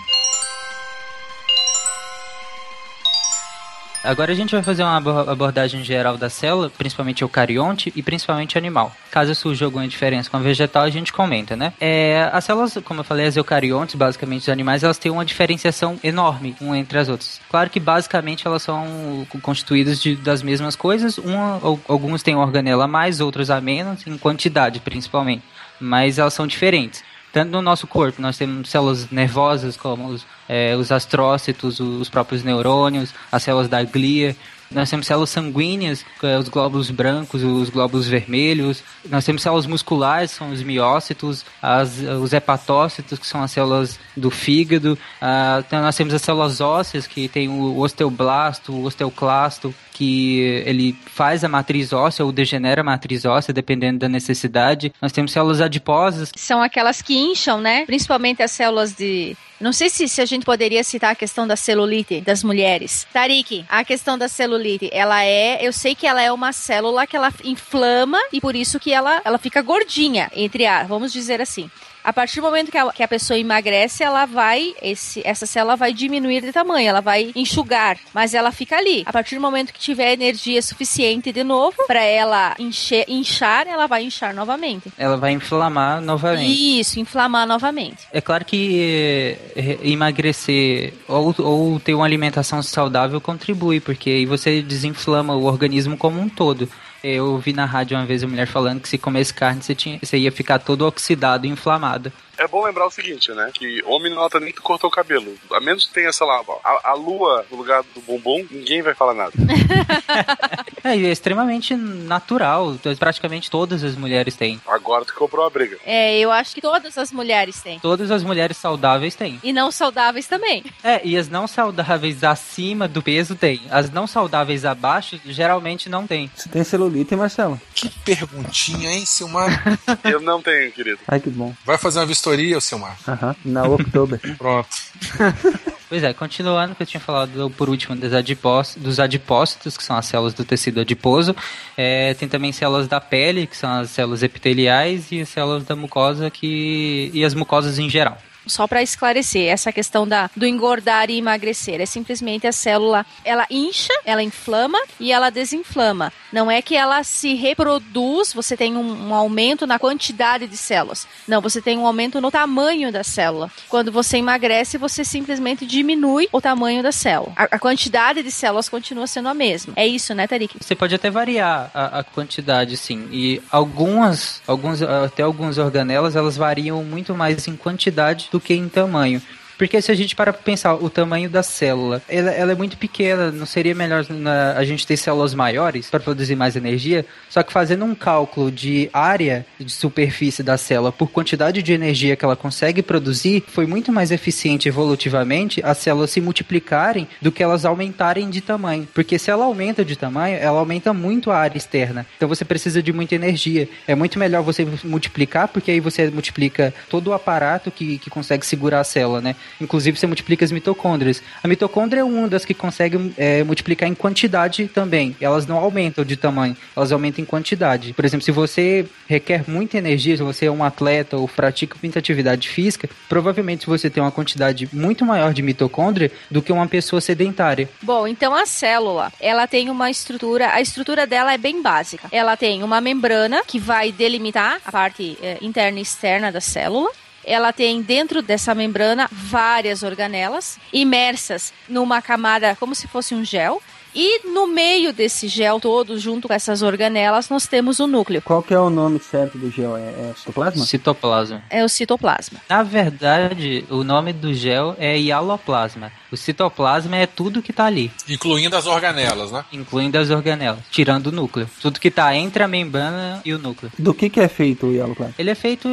Agora a gente vai fazer uma abo- abordagem geral da célula, principalmente eucarionte e principalmente animal. Caso surja alguma diferença com a vegetal, a gente comenta, né? É, as células, como eu falei, as eucariontes, basicamente os animais, elas têm uma diferenciação enorme um entre as outras. Claro que basicamente elas são constituídas de, das mesmas coisas, uma, alguns têm organela a mais, outros a menos, em quantidade principalmente. Mas elas são diferentes. Tanto no nosso corpo, nós temos células nervosas, como os, é, os astrócitos, os próprios neurônios, as células da glia. Nós temos células sanguíneas, é os glóbulos brancos, os glóbulos vermelhos. Nós temos células musculares, são os miócitos, as, os hepatócitos, que são as células do fígado. Ah, então nós temos as células ósseas, que tem o osteoblasto, o osteoclasto, que ele faz a matriz óssea ou degenera a matriz óssea, dependendo da necessidade. Nós temos células adiposas, São aquelas que incham, né? Principalmente as células de. Não sei se, se a gente poderia citar a questão da celulite das mulheres. Tarik, a questão da celulite, ela é. Eu sei que ela é uma célula que ela inflama e por isso que ela, ela fica gordinha, entre a. Vamos dizer assim. A partir do momento que a, que a pessoa emagrece, ela vai, esse, essa célula vai diminuir de tamanho, ela vai enxugar, mas ela fica ali. A partir do momento que tiver energia suficiente de novo para ela encher, inchar, ela vai inchar novamente. ela vai inflamar novamente. Isso, inflamar novamente. É claro que eh, emagrecer ou, ou ter uma alimentação saudável contribui, porque aí você desinflama o organismo como um todo. Eu ouvi na rádio uma vez a mulher falando que se comesse carne você, tinha, você ia ficar todo oxidado e inflamado. É bom lembrar o seguinte, né? Que homem não nota nem que tu cortou o cabelo. A menos que tenha, sei lá, a, a lua no lugar do bumbum, ninguém vai falar nada. É, e é extremamente natural. Praticamente todas as mulheres têm. Agora tu comprou a briga. É, eu acho que todas as mulheres têm. Todas as mulheres saudáveis têm. E não saudáveis também. É, e as não saudáveis acima do peso têm. As não saudáveis abaixo geralmente não têm. Você tem celulite, Marcelo? Que perguntinha, hein, Silmar? Eu não tenho, querido. Ai, que bom. Vai fazer uma vistoria, Silmar? Aham, na October. Pronto. Pois é, continuando, que eu tinha falado por último dos, adipós, dos adipócitos, que são as células do tecido adiposo. É, tem também células da pele, que são as células epiteliais, e as células da mucosa que, e as mucosas em geral. Só para esclarecer, essa questão da, do engordar e emagrecer é simplesmente a célula, ela incha, ela inflama e ela desinflama. Não é que ela se reproduz, você tem um, um aumento na quantidade de células. Não, você tem um aumento no tamanho da célula. Quando você emagrece, você simplesmente diminui o tamanho da célula. A, a quantidade de células continua sendo a mesma. É isso, né, Tarik? Você pode até variar a, a quantidade, sim. E algumas, alguns, até algumas organelas, elas variam muito mais em quantidade do que em tamanho. Porque se a gente para pensar o tamanho da célula, ela, ela é muito pequena, não seria melhor na, a gente ter células maiores para produzir mais energia? Só que fazendo um cálculo de área de superfície da célula por quantidade de energia que ela consegue produzir, foi muito mais eficiente evolutivamente as células se multiplicarem do que elas aumentarem de tamanho. Porque se ela aumenta de tamanho, ela aumenta muito a área externa. Então você precisa de muita energia. É muito melhor você multiplicar, porque aí você multiplica todo o aparato que, que consegue segurar a célula, né? Inclusive, você multiplica as mitocôndrias. A mitocôndria é uma das que consegue é, multiplicar em quantidade também. Elas não aumentam de tamanho, elas aumentam em quantidade. Por exemplo, se você requer muita energia, se você é um atleta ou pratica muita atividade física, provavelmente você tem uma quantidade muito maior de mitocôndria do que uma pessoa sedentária. Bom, então a célula, ela tem uma estrutura, a estrutura dela é bem básica. Ela tem uma membrana que vai delimitar a parte é, interna e externa da célula ela tem dentro dessa membrana várias organelas imersas numa camada como se fosse um gel. E no meio desse gel todo, junto com essas organelas, nós temos o núcleo. Qual que é o nome certo do gel? É, é citoplasma? Citoplasma. É o citoplasma. Na verdade, o nome do gel é hialoplasma. O citoplasma é tudo que tá ali. Incluindo as organelas, né? Incluindo as organelas, tirando o núcleo. Tudo que tá entre a membrana e o núcleo. Do que que é feito o hialoplasma? Ele é feito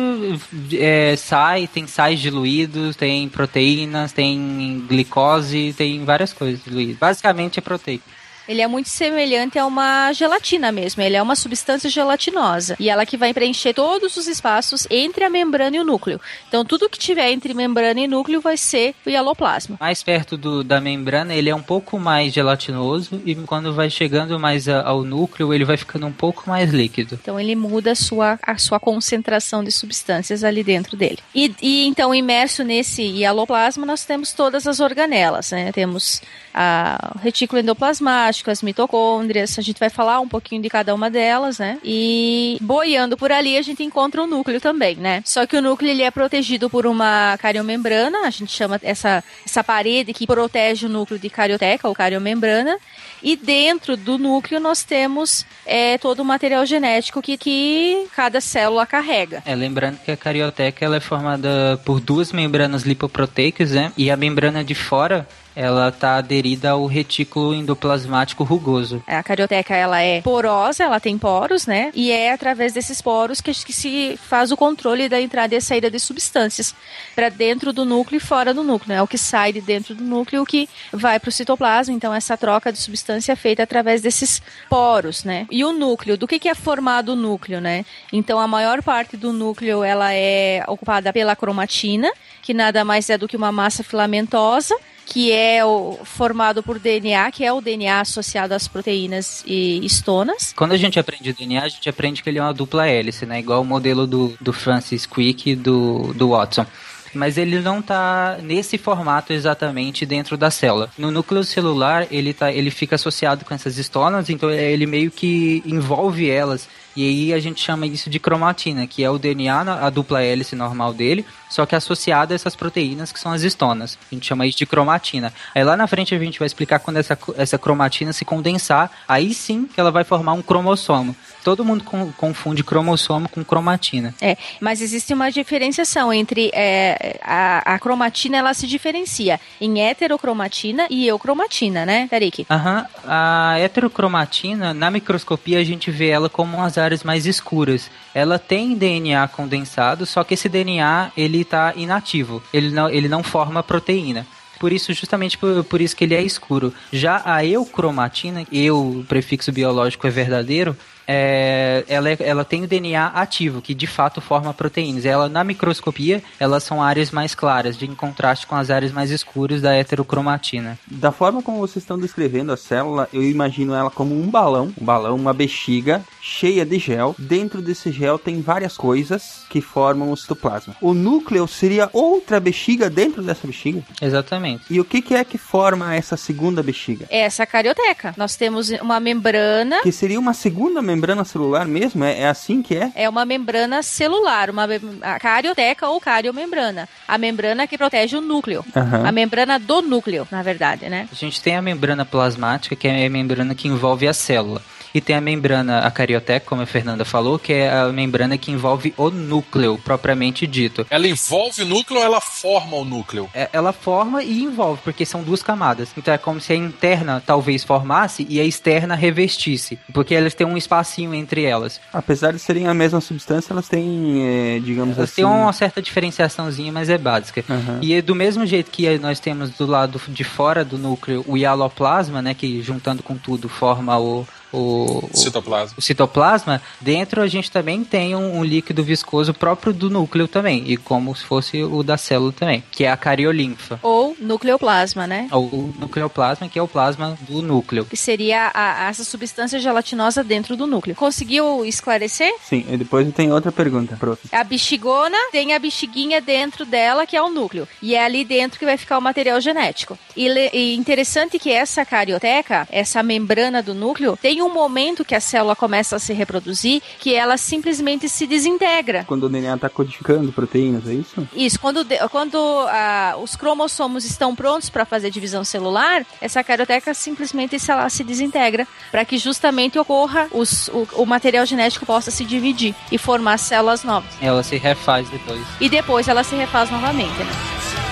é, sai, tem sais diluídos, tem proteínas, tem glicose, tem várias coisas diluídas. Basicamente é proteína. Ele é muito semelhante a uma gelatina mesmo. Ele é uma substância gelatinosa. E ela que vai preencher todos os espaços entre a membrana e o núcleo. Então, tudo que tiver entre membrana e núcleo vai ser o hialoplasma. Mais perto do, da membrana, ele é um pouco mais gelatinoso. E quando vai chegando mais a, ao núcleo, ele vai ficando um pouco mais líquido. Então, ele muda a sua, a sua concentração de substâncias ali dentro dele. E, e então, imerso nesse hialoplasma, nós temos todas as organelas. Né? Temos a retículo endoplasmático, as mitocôndrias, a gente vai falar um pouquinho de cada uma delas, né? E boiando por ali a gente encontra o núcleo também, né? Só que o núcleo ele é protegido por uma cariomembrana, a gente chama essa, essa parede que protege o núcleo de carioteca ou cariomembrana. E dentro do núcleo nós temos é, todo o material genético que, que cada célula carrega. É, lembrando que a carioteca ela é formada por duas membranas lipoproteicas, né? E a membrana de fora ela está aderida ao retículo endoplasmático rugoso. A carioteca ela é porosa, ela tem poros, né? E é através desses poros que, que se faz o controle da entrada e saída de substâncias para dentro do núcleo e fora do núcleo. É o que sai de dentro do núcleo, o que vai para o citoplasma. Então essa troca de substância é feita através desses poros, né? E o núcleo, do que, que é formado o núcleo, né? Então a maior parte do núcleo ela é ocupada pela cromatina, que nada mais é do que uma massa filamentosa que é o, formado por DNA, que é o DNA associado às proteínas e estonas. Quando a gente aprende DNA, a gente aprende que ele é uma dupla hélice, né? Igual o modelo do, do Francis Crick e do, do Watson mas ele não está nesse formato exatamente dentro da célula. No núcleo celular, ele, tá, ele fica associado com essas estonas, então ele meio que envolve elas e aí a gente chama isso de cromatina, que é o DNA, a dupla hélice normal dele, só que associado a essas proteínas que são as estonas. A gente chama isso de cromatina. Aí lá na frente a gente vai explicar quando essa, essa cromatina se condensar, aí sim que ela vai formar um cromossomo. Todo mundo com- confunde cromossomo com cromatina. É, mas existe uma diferenciação entre é, a, a cromatina, ela se diferencia em heterocromatina e eucromatina, né, Tarik? Aham, a heterocromatina, na microscopia a gente vê ela como as áreas mais escuras. Ela tem DNA condensado, só que esse DNA ele tá inativo, ele não, ele não forma proteína. Por isso, justamente por, por isso que ele é escuro. Já a eucromatina, eu, o prefixo biológico é verdadeiro, é, ela, é- ela tem o DNA ativo, que de fato forma proteínas. Ela, na microscopia, elas são áreas mais claras, de, em contraste com as áreas mais escuras da heterocromatina. Da forma como vocês estão descrevendo a célula, eu imagino ela como um balão, um balão, uma bexiga cheia de gel. Dentro desse gel tem várias coisas que formam o citoplasma. O núcleo seria outra bexiga dentro dessa bexiga? Exatamente. E o que, que é que forma essa segunda bexiga? É essa carioteca. Nós temos uma membrana Que seria uma segunda membrana celular mesmo? É, é assim que é? É uma membrana celular, uma a carioteca ou cariomembrana. A membrana que protege o núcleo. Aham. A membrana do núcleo, na verdade, né? A gente tem a membrana plasmática, que é a membrana que envolve a célula. E tem a membrana acarioteca, como a Fernanda falou, que é a membrana que envolve o núcleo, propriamente dito. Ela envolve o núcleo ou ela forma o núcleo? É- Ela forma e envolve, porque são duas camadas. Então é como se a interna talvez formasse e a externa revestisse, porque elas têm um espacinho entre elas. Apesar de serem a mesma substância, elas têm, é, digamos Elas assim... têm uma certa diferenciaçãozinha, mas é básica. Aham. E é do mesmo jeito que nós temos do lado de fora do núcleo o hialoplasma, né, que juntando com tudo forma o, o, Citoplasma. o citoplasma, dentro a gente também tem um, um líquido viscoso próprio do núcleo também, e como se fosse o da célula também, que é a cariolinfa. Ou nucleoplasma, né? Ou o nucleoplasma, que é o plasma do núcleo. Que seria a- essa substância gelatinosa dentro do núcleo. Conseguiu esclarecer? Sim, e depois tenho outra pergunta, prof. A bexigona tem a bexiguinha dentro dela, que é o núcleo. E é ali dentro que vai ficar o material genético. E, e interessante que essa carioteca, essa membrana do núcleo, tem um momento que a célula começa a se reproduzir que ela simplesmente se desintegra. Quando o DNA está codificando proteínas, é isso? Isso, quando, quando ah, os cromossomos estão prontos para fazer divisão celular, essa carioteca simplesmente se, ela se desintegra para que justamente ocorra os, o, o material genético possa se dividir e formar células novas. Ela se refaz depois. E depois ela se refaz novamente, né?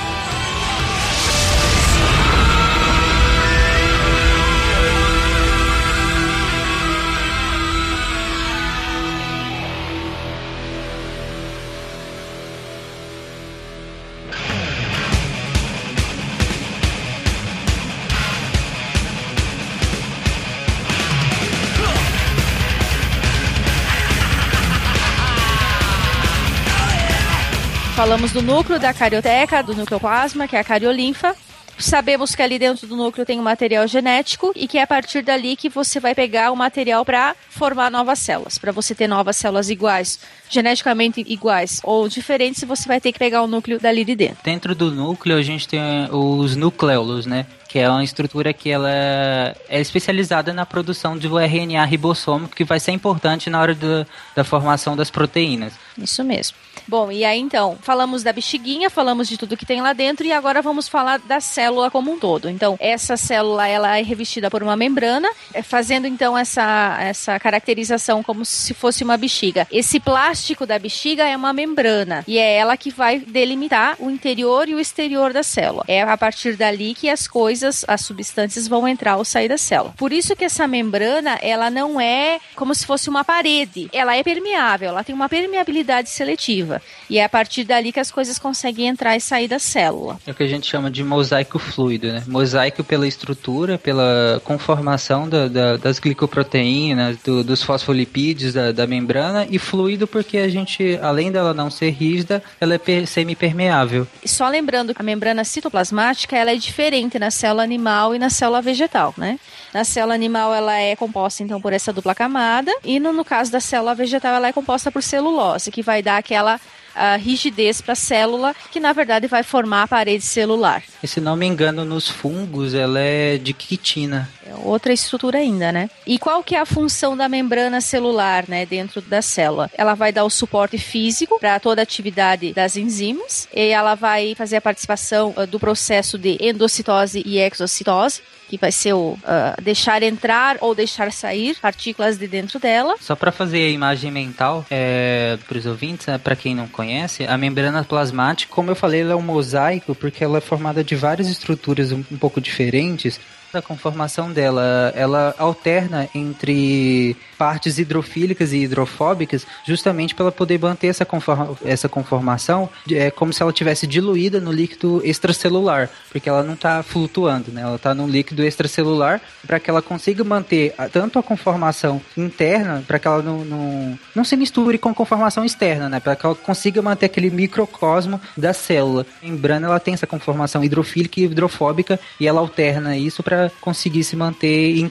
Falamos do núcleo da carioteca, do nucleoplasma, que é a cariolinfa. Sabemos que ali dentro do núcleo tem um material genético e que é a partir dali que você vai pegar o material para formar novas células. Para você ter novas células iguais, geneticamente iguais ou diferentes, você vai ter que pegar o núcleo dali de dentro. Dentro do núcleo a gente tem os nucleolos, né? Que é uma estrutura que ela é especializada na produção do RNA ribossômico, que vai ser importante na hora do- da formação das proteínas. Isso mesmo. Bom, e aí então, falamos da bexiguinha, falamos de tudo que tem lá dentro e agora vamos falar da célula como um todo. Então, essa célula ela é revestida por uma membrana, é, fazendo então essa, essa caracterização como se fosse uma bexiga. Esse plástico da bexiga é uma membrana e é ela que vai delimitar o interior e o exterior da célula. É a partir dali que as coisas, as substâncias vão entrar ou sair da célula. Por isso que essa membrana, ela não é como se fosse uma parede. Ela é permeável, ela tem uma permeabilidade seletiva. E é a partir dali que as coisas conseguem entrar e sair da célula. É o que a gente chama de mosaico fluido, né? Mosaico pela estrutura, pela conformação da- da- das glicoproteínas, do- dos fosfolipídios da, da membrana, e fluido porque a gente, além dela não ser rígida, ela é per- semipermeável. Só lembrando que a membrana citoplasmática ela é diferente na célula animal e na célula vegetal, né? Na célula animal ela é composta então por essa dupla camada e no, no caso da célula vegetal ela é composta por celulose, que vai dar aquela ah, rigidez para a célula, que na verdade vai formar a parede celular. E se não me engano, nos fungos ela é de quitina. É outra estrutura ainda, né? E qual que é a função da membrana celular, né, dentro da célula? Ela vai dar o suporte físico para toda a atividade das enzimas e ela vai fazer a participação uh, do processo de endocitose e exocitose que vai ser o uh, deixar entrar ou deixar sair partículas de dentro dela. Só para fazer a imagem mental é, para os ouvintes, né, para quem não conhece, a membrana plasmática, como eu falei, ela é um mosaico porque ela é formada de várias estruturas um, um pouco diferentes a conformação dela, ela alterna entre partes hidrofílicas e hidrofóbicas, justamente para poder manter essa, conforma, essa conformação, é como se ela tivesse diluída no líquido extracelular, porque ela não está flutuando, né? Ela está no líquido extracelular para que ela consiga manter tanto a conformação interna, para que ela não, não, não se misture com a conformação externa, né? Para que ela consiga manter aquele microcosmo da célula. A membrana ela tem essa conformação hidrofílica e hidrofóbica e ela alterna isso para conseguir se manter in...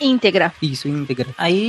íntegra. Isso, íntegra. Aí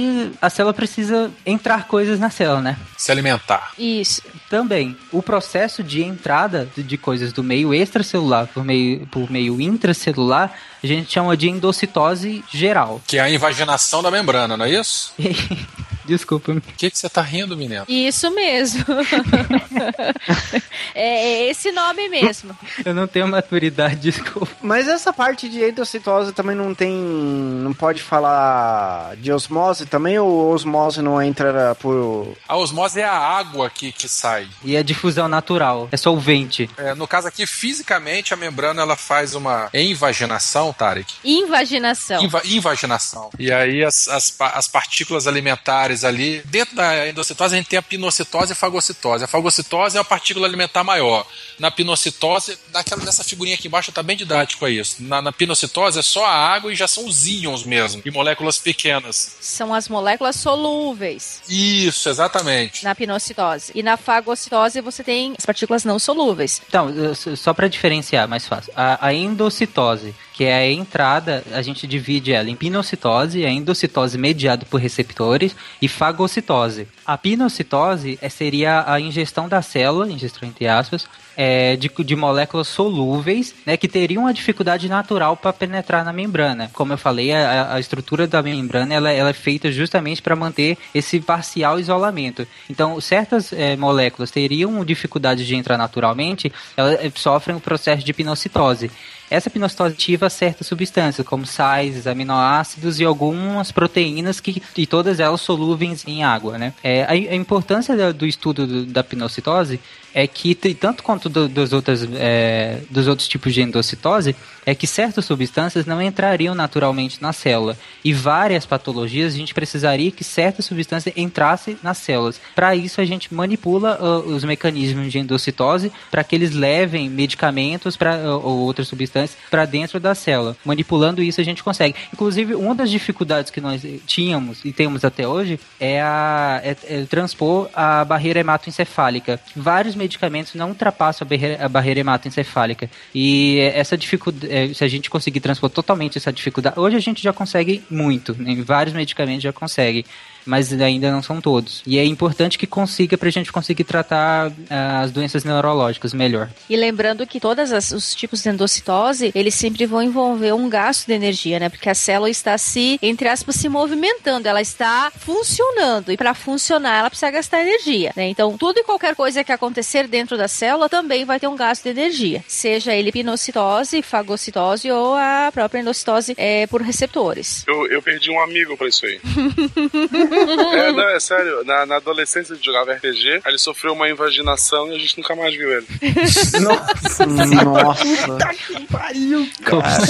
a célula precisa entrar coisas na célula, né? Se alimentar. Isso. Também, o processo de entrada de coisas do meio extracelular por meio, por meio intracelular, a gente chama de endocitose geral. Que é a invaginação da membrana, não é isso? Desculpa. O que, que você tá rindo, menino? Isso mesmo. é esse nome mesmo. Eu não tenho maturidade, desculpa. Mas essa parte de endocitose também não tem. Não pode falar de osmose também? Ou osmose não entra por. A osmose é a água que, que sai. E é difusão natural, é solvente. É, no caso aqui, fisicamente, a membrana ela faz uma invaginação, Tarek. Invaginação. Inva invaginação. E aí as, as, as partículas alimentares ali. Dentro da endocitose a gente tem a pinocitose e a fagocitose. A fagocitose é uma partícula alimentar maior. Na pinocitose, naquela, nessa figurinha aqui embaixo tá bem didático é isso. Na, na pinocitose é só a água e já são os íons mesmo, e moléculas pequenas. São as moléculas solúveis. Isso, exatamente. Na pinocitose. E na fagocitose você tem as partículas não solúveis. Então, só para diferenciar mais fácil. A, a endocitose que é a entrada, a gente divide ela em pinocitose, a endocitose mediada por receptores e fagocitose. A pinocitose é, seria a ingestão da célula, ingestão entre aspas, é, de, de, moléculas solúveis, né, que teriam uma dificuldade natural para penetrar na membrana. Como eu falei, a, a estrutura da membrana ela, ela é feita justamente para manter esse parcial isolamento. Então, certas é, moléculas teriam dificuldade de entrar naturalmente, elas é, sofrem o processo de pinocitose. Essa pinocitose ativa certas substâncias, como sais, aminoácidos e algumas proteínas que e todas elas solúveis em água, né? É, a, a importância do estudo do, da pinocitose é que tanto quanto do, dos, outros, é, dos outros tipos de endocitose é que certas substâncias não entrariam naturalmente na célula e várias patologias a gente precisaria que certas substâncias entrassem nas células. Para isso a gente manipula uh, os mecanismos de endocitose para que eles levem medicamentos para uh, ou outras substâncias para dentro da célula. Manipulando isso a gente consegue. Inclusive uma das dificuldades que nós tínhamos e temos até hoje é, a, é, é transpor a barreira hematoencefálica. Vários medicamentos não ultrapassam a barreira, a barreira hematoencefálica. E essa dificuldade, se a gente conseguir transpor totalmente essa dificuldade, hoje a gente já consegue muito, em vários medicamentos já consegue mas ainda não são todos. E é importante que consiga para a gente conseguir tratar ah, as doenças neurológicas melhor. E lembrando que todos os tipos de endocitose, eles sempre vão envolver um gasto de energia, né? Porque a célula está se, entre aspas, se movimentando, ela está funcionando. E para funcionar, ela precisa gastar energia, né? Então, tudo e qualquer coisa que acontecer dentro da célula também vai ter um gasto de energia. Seja ele pinocitose, fagocitose ou a própria endocitose é, por receptores. Eu, eu perdi um amigo para isso aí. é, não, é sério. Na, na adolescência ele jogava RPG, aí ele sofreu uma invaginação e a gente nunca mais viu ele. Nossa, nossa. Puta que pariu, cara.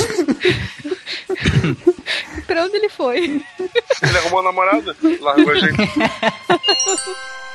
pra onde ele foi? Ele arrumou a namorada, largou a gente.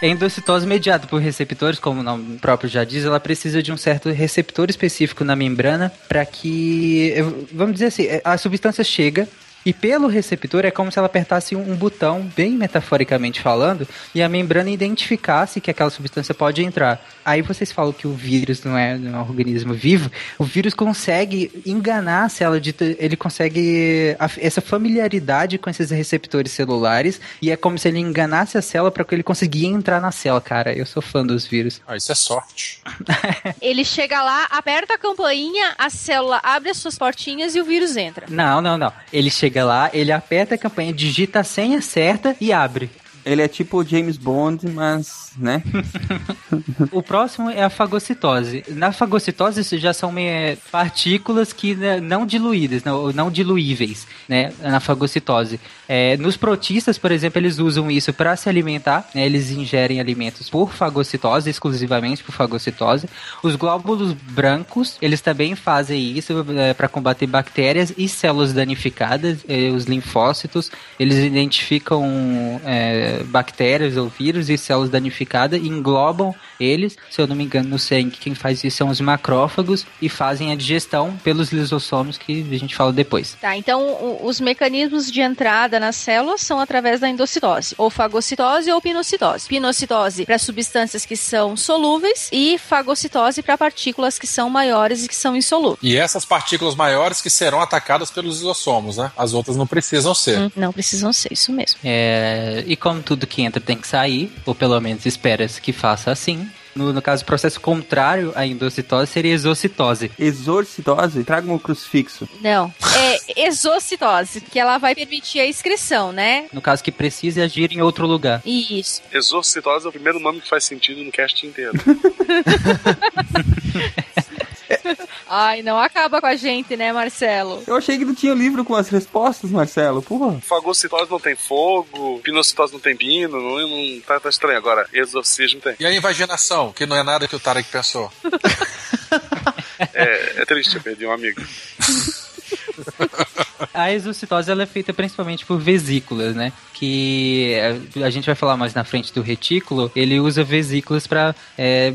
endocitose mediada por receptores, como o nome próprio já diz, ela precisa de um certo receptor específico na membrana para que, vamos dizer assim, a substância chega E pelo receptor é como se ela apertasse um, um botão, bem metaforicamente falando, e a membrana identificasse que aquela substância pode entrar. Aí vocês falam que o vírus não é, não é um organismo vivo. O vírus consegue enganar a célula, de, ele consegue a- essa familiaridade com esses receptores celulares e é como se ele enganasse a célula para que ele conseguir entrar na célula, cara. Eu sou fã dos vírus. Ah, isso é sorte. Ele chega lá, aperta a campainha, a célula abre as suas portinhas e o vírus entra. Não, não, não. Ele chega lá, ele aperta a campanha, digita a senha certa e abre. Ele é tipo o James Bond, mas, né? O próximo é a fagocitose. Na fagocitose isso já são eh, partículas que né, não diluídas, não, não diluíveis, né? Na fagocitose. É, nos protistas, por exemplo, eles usam isso para se alimentar, né, eles ingerem alimentos por fagocitose, exclusivamente por fagocitose. Os glóbulos brancos, eles também fazem isso para combater bactérias e células danificadas. eh, os linfócitos, eles identificam eh, bactérias ou vírus e células danificadas e englobam eles. Se eu não me engano, no sangue, quem faz isso são os macrófagos e fazem a digestão pelos lisossomos que a gente fala depois. Tá, então os mecanismos de entrada nas células são através da endocitose, ou fagocitose ou pinocitose. Pinocitose para substâncias que são solúveis e fagocitose para partículas que são maiores e que são insolúveis. E essas partículas maiores que serão atacadas pelos isossomos, né? As outras não precisam ser. Hum, Não precisam ser isso mesmo. É, e como tudo que entra tem que sair, ou pelo menos espera-se que faça assim. No, no caso, o processo contrário à endocitose seria exocitose. Exorcitose? Traga um crucifixo. Não, é exocitose, que ela vai permitir a excreção, né? No caso que precise agir em outro lugar. Isso. Exorcitose é o primeiro nome que faz sentido no cast inteiro. Ai, não acaba com a gente, né, Marcelo? Eu achei que não tinha livro com as respostas, Marcelo. Porra. Fagocitose não tem fogo, pinocitose não tem pino, não, não tá, tá estranho. Agora, exorcismo tem. E a invaginação, que não é nada que o Tarek pensou. É, é triste, eu perdi um amigo. A exocitose ela é feita principalmente por vesículas, né? Que é, a gente vai falar mais na frente do retículo. Ele usa vesículas para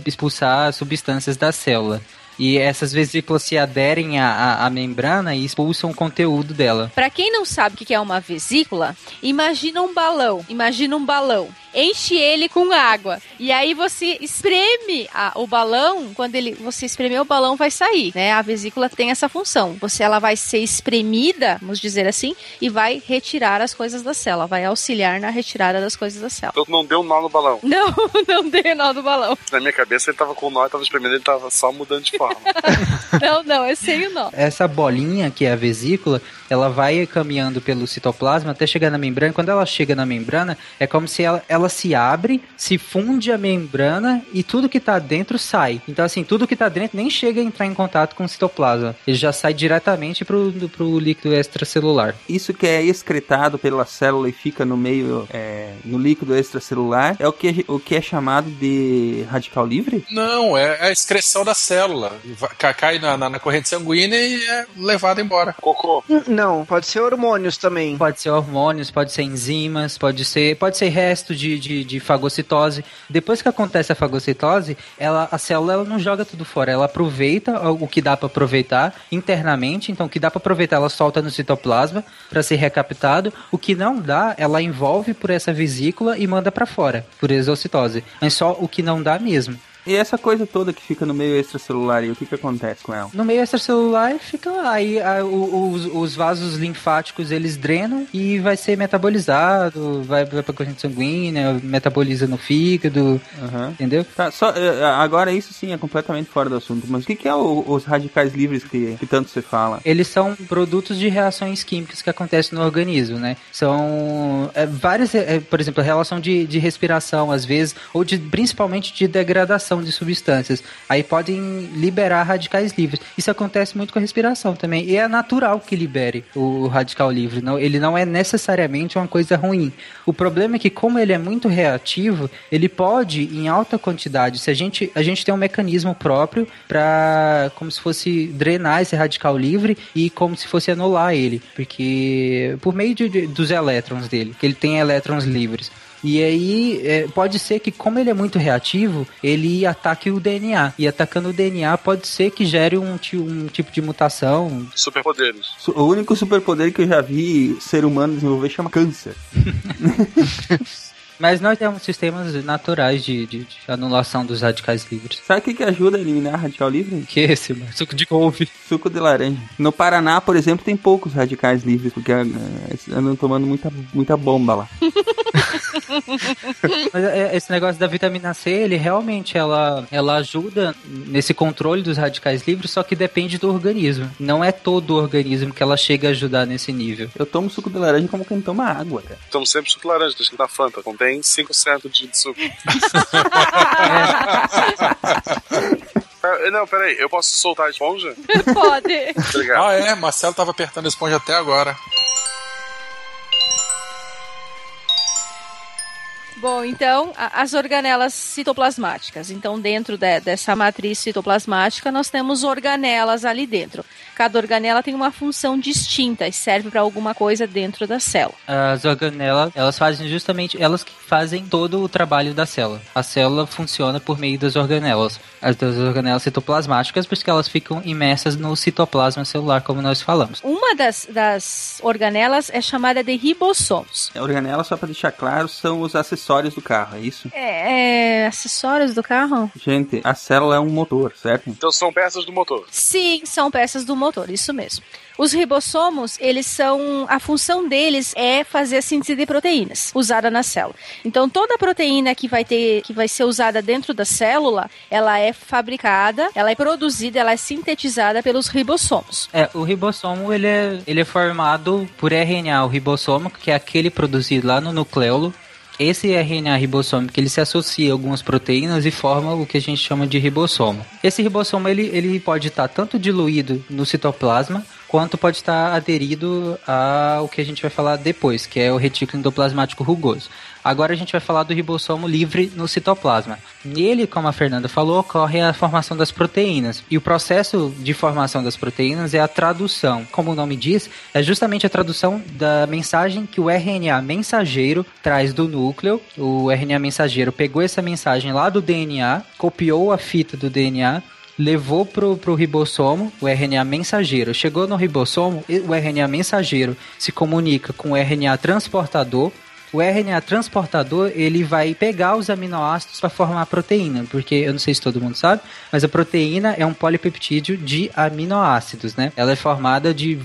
expulsar substâncias da célula. E essas vesículas se aderem à, à- membrana e expulsam o conteúdo dela. Pra quem não sabe o que é uma vesícula, imagina um balão. Imagina um balão. Enche ele com água. E aí você espreme a- o balão. Quando ele, você espremer, o balão vai sair. Né? A vesícula tem essa função. Você ela vai ser espremida, vamos dizer assim, e vai retirar as coisas da célula. Vai auxiliar na retirada das coisas da célula. Então não deu nó no balão. Não, não dei nó do balão. Na minha cabeça ele tava com nó, tava espremendo, ele tava só mudando de forma. Não, não, é sem o nó. Essa bolinha, que é a vesícula, ela vai caminhando pelo citoplasma até chegar na membrana. Quando ela chega na membrana, é como se ela, ela se abre, se funde a membrana e tudo que tá dentro sai. Então, assim, tudo que tá dentro nem chega a entrar em contato com o citoplasma. Ele já sai diretamente pro, do- pro líquido extracelular. Isso que é excretado pela célula e fica no meio, é, no líquido extracelular, é o que, o que é chamado de radical livre? Não, é a excreção da célula. Cai na, na- na corrente sanguínea e é levado embora. Cocô. Hum, Não, pode ser hormônios também. Pode ser hormônios, pode ser enzimas, pode ser, pode ser resto de, de, de fagocitose. Depois que acontece a fagocitose, ela, a célula ela não joga tudo fora, ela aproveita o que dá para aproveitar internamente. Então, o que dá para aproveitar, ela solta no citoplasma para ser recaptado. O que não dá, ela envolve por essa vesícula e manda para fora, por exocitose. Mas só o que não dá mesmo. E essa coisa toda que fica no meio extracelular, e o que que acontece com ela? No meio extracelular fica aí a- os, os vasos linfáticos eles drenam e vai ser metabolizado, vai, vai pra corrente sanguínea, metaboliza no fígado, Aham. entendeu? Tá, só, é, agora isso sim é completamente fora do assunto, mas o que, que é o- os radicais livres que, que tanto se fala? Eles são produtos de reações químicas que acontecem no organismo, né? São é, várias, é, por exemplo, a relação de, de respiração, às vezes, ou de, principalmente de degradação de substâncias. Aí podem liberar radicais livres. Isso acontece muito com a respiração também. E é natural que libere o radical livre. Não, ele não é necessariamente uma coisa ruim. O problema é que, como ele é muito reativo, ele pode, em alta quantidade, se a gente, a gente tem um mecanismo próprio para como se fosse drenar esse radical livre e como se fosse anular ele, porque por meio de- de- dos elétrons dele, que ele tem elétrons livres. E aí é, pode ser que, como ele é muito reativo, ele ataque o DNA. E atacando o DNA pode ser que gere um, um tipo de mutação. Superpoderes. Su- O único superpoder que eu já vi ser humano desenvolver chama câncer. Mas nós temos sistemas naturais de, de- de anulação dos radicais livres. Sabe o que, que ajuda a eliminar radical livre? Que é esse, mano? Suco de couve. Suco de laranja. No Paraná, por exemplo, tem poucos radicais livres, porque eh, andam tomando muita, muita bomba lá. Mas é, esse negócio da vitamina C, ele realmente ela, ela ajuda nesse controle dos radicais livres, só que depende do organismo. Não é todo o organismo que ela chega a ajudar nesse nível. Eu tomo suco de laranja como quem toma água, cara. Estamos sempre suco de laranja, deixa que da Fanta. Contém 5% de de suco. Ah, Não, peraí, eu posso soltar a esponja? Pode. Obrigado. Ah, é, Marcelo tava apertando a esponja até agora. Bom, então, as organelas citoplasmáticas. Então, dentro de- dessa matriz citoplasmática, nós temos organelas ali dentro. Cada organela tem uma função distinta e serve para alguma coisa dentro da célula. As organelas, elas fazem justamente, elas que fazem todo o trabalho da célula. A célula funciona por meio das organelas. As das organelas citoplasmáticas, porque elas ficam imersas no citoplasma celular, como nós falamos. Uma das, das organelas é chamada de ribossomos. A organela, só pra deixar claro, são os acessórios do carro, é isso? É, é, acessórios do carro? Gente, a célula é um motor, certo? Então são peças do motor. Sim, são peças do motor, isso mesmo. Os ribossomos, eles são. A função deles é fazer a síntese de proteínas usada na célula. Então, toda proteína que vai ter, que vai ser usada dentro da célula, ela é fabricada, ela é produzida, ela é sintetizada pelos ribossomos. É, o ribossomo, ele é, ele é formado por RNA, o ribossomo, que é aquele produzido lá no nucleolo. Esse RNA ribossômico, ele se associa a algumas proteínas e forma o que a gente chama de ribossomo. Esse ribossomo, ele, ele pode estar tanto diluído no citoplasma, quanto pode estar aderido ao que a gente vai falar depois, que é o retículo endoplasmático rugoso. Agora a gente vai falar do ribossomo livre no citoplasma. Nele, como a Fernanda falou, ocorre a formação das proteínas. E o processo de formação das proteínas é a tradução. Como o nome diz, é justamente a tradução da mensagem que o RNA mensageiro traz do núcleo. O RNA mensageiro pegou essa mensagem lá do DNA, copiou a fita do DNA levou pro, pro ribossomo, o RNA mensageiro. Chegou no ribossomo, o RNA mensageiro se comunica com o RNA transportador. O RNA transportador, ele vai pegar os aminoácidos para formar a proteína, porque eu não sei se todo mundo sabe, mas a proteína é um polipeptídeo de aminoácidos, né? Ela é formada de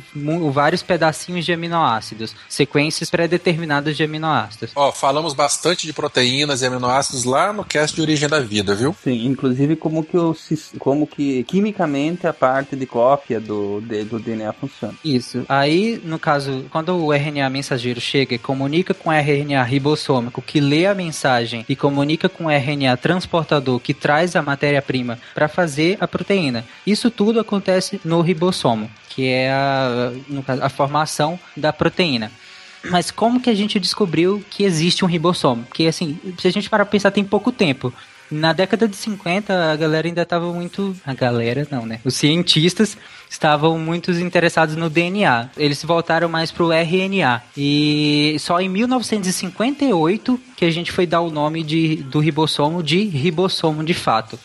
vários pedacinhos de aminoácidos, sequências pré-determinadas de aminoácidos. Ó, falamos bastante de proteínas e aminoácidos lá no cast de origem da vida, viu? Sim, inclusive como que, o, como que quimicamente a parte de cópia do, de- do DNA funciona. Isso. Aí, no caso, quando o RNA mensageiro chega e comunica com o RNA ribossômico que lê a mensagem e comunica com o RNA transportador que traz a matéria-prima para fazer a proteína. Isso tudo acontece no ribossomo, que é a, caso, a formação da proteína. Mas como que a gente descobriu que existe um ribossomo? Porque, assim, se a gente parar pra pensar, tem pouco tempo. Na década de 50, a galera ainda estava muito. A galera, não, né? Os cientistas estavam muito interessados no DNA. Eles voltaram mais pro RNA. E só em 1958 que a gente foi dar o nome de, do ribossomo de ribossomo de fato.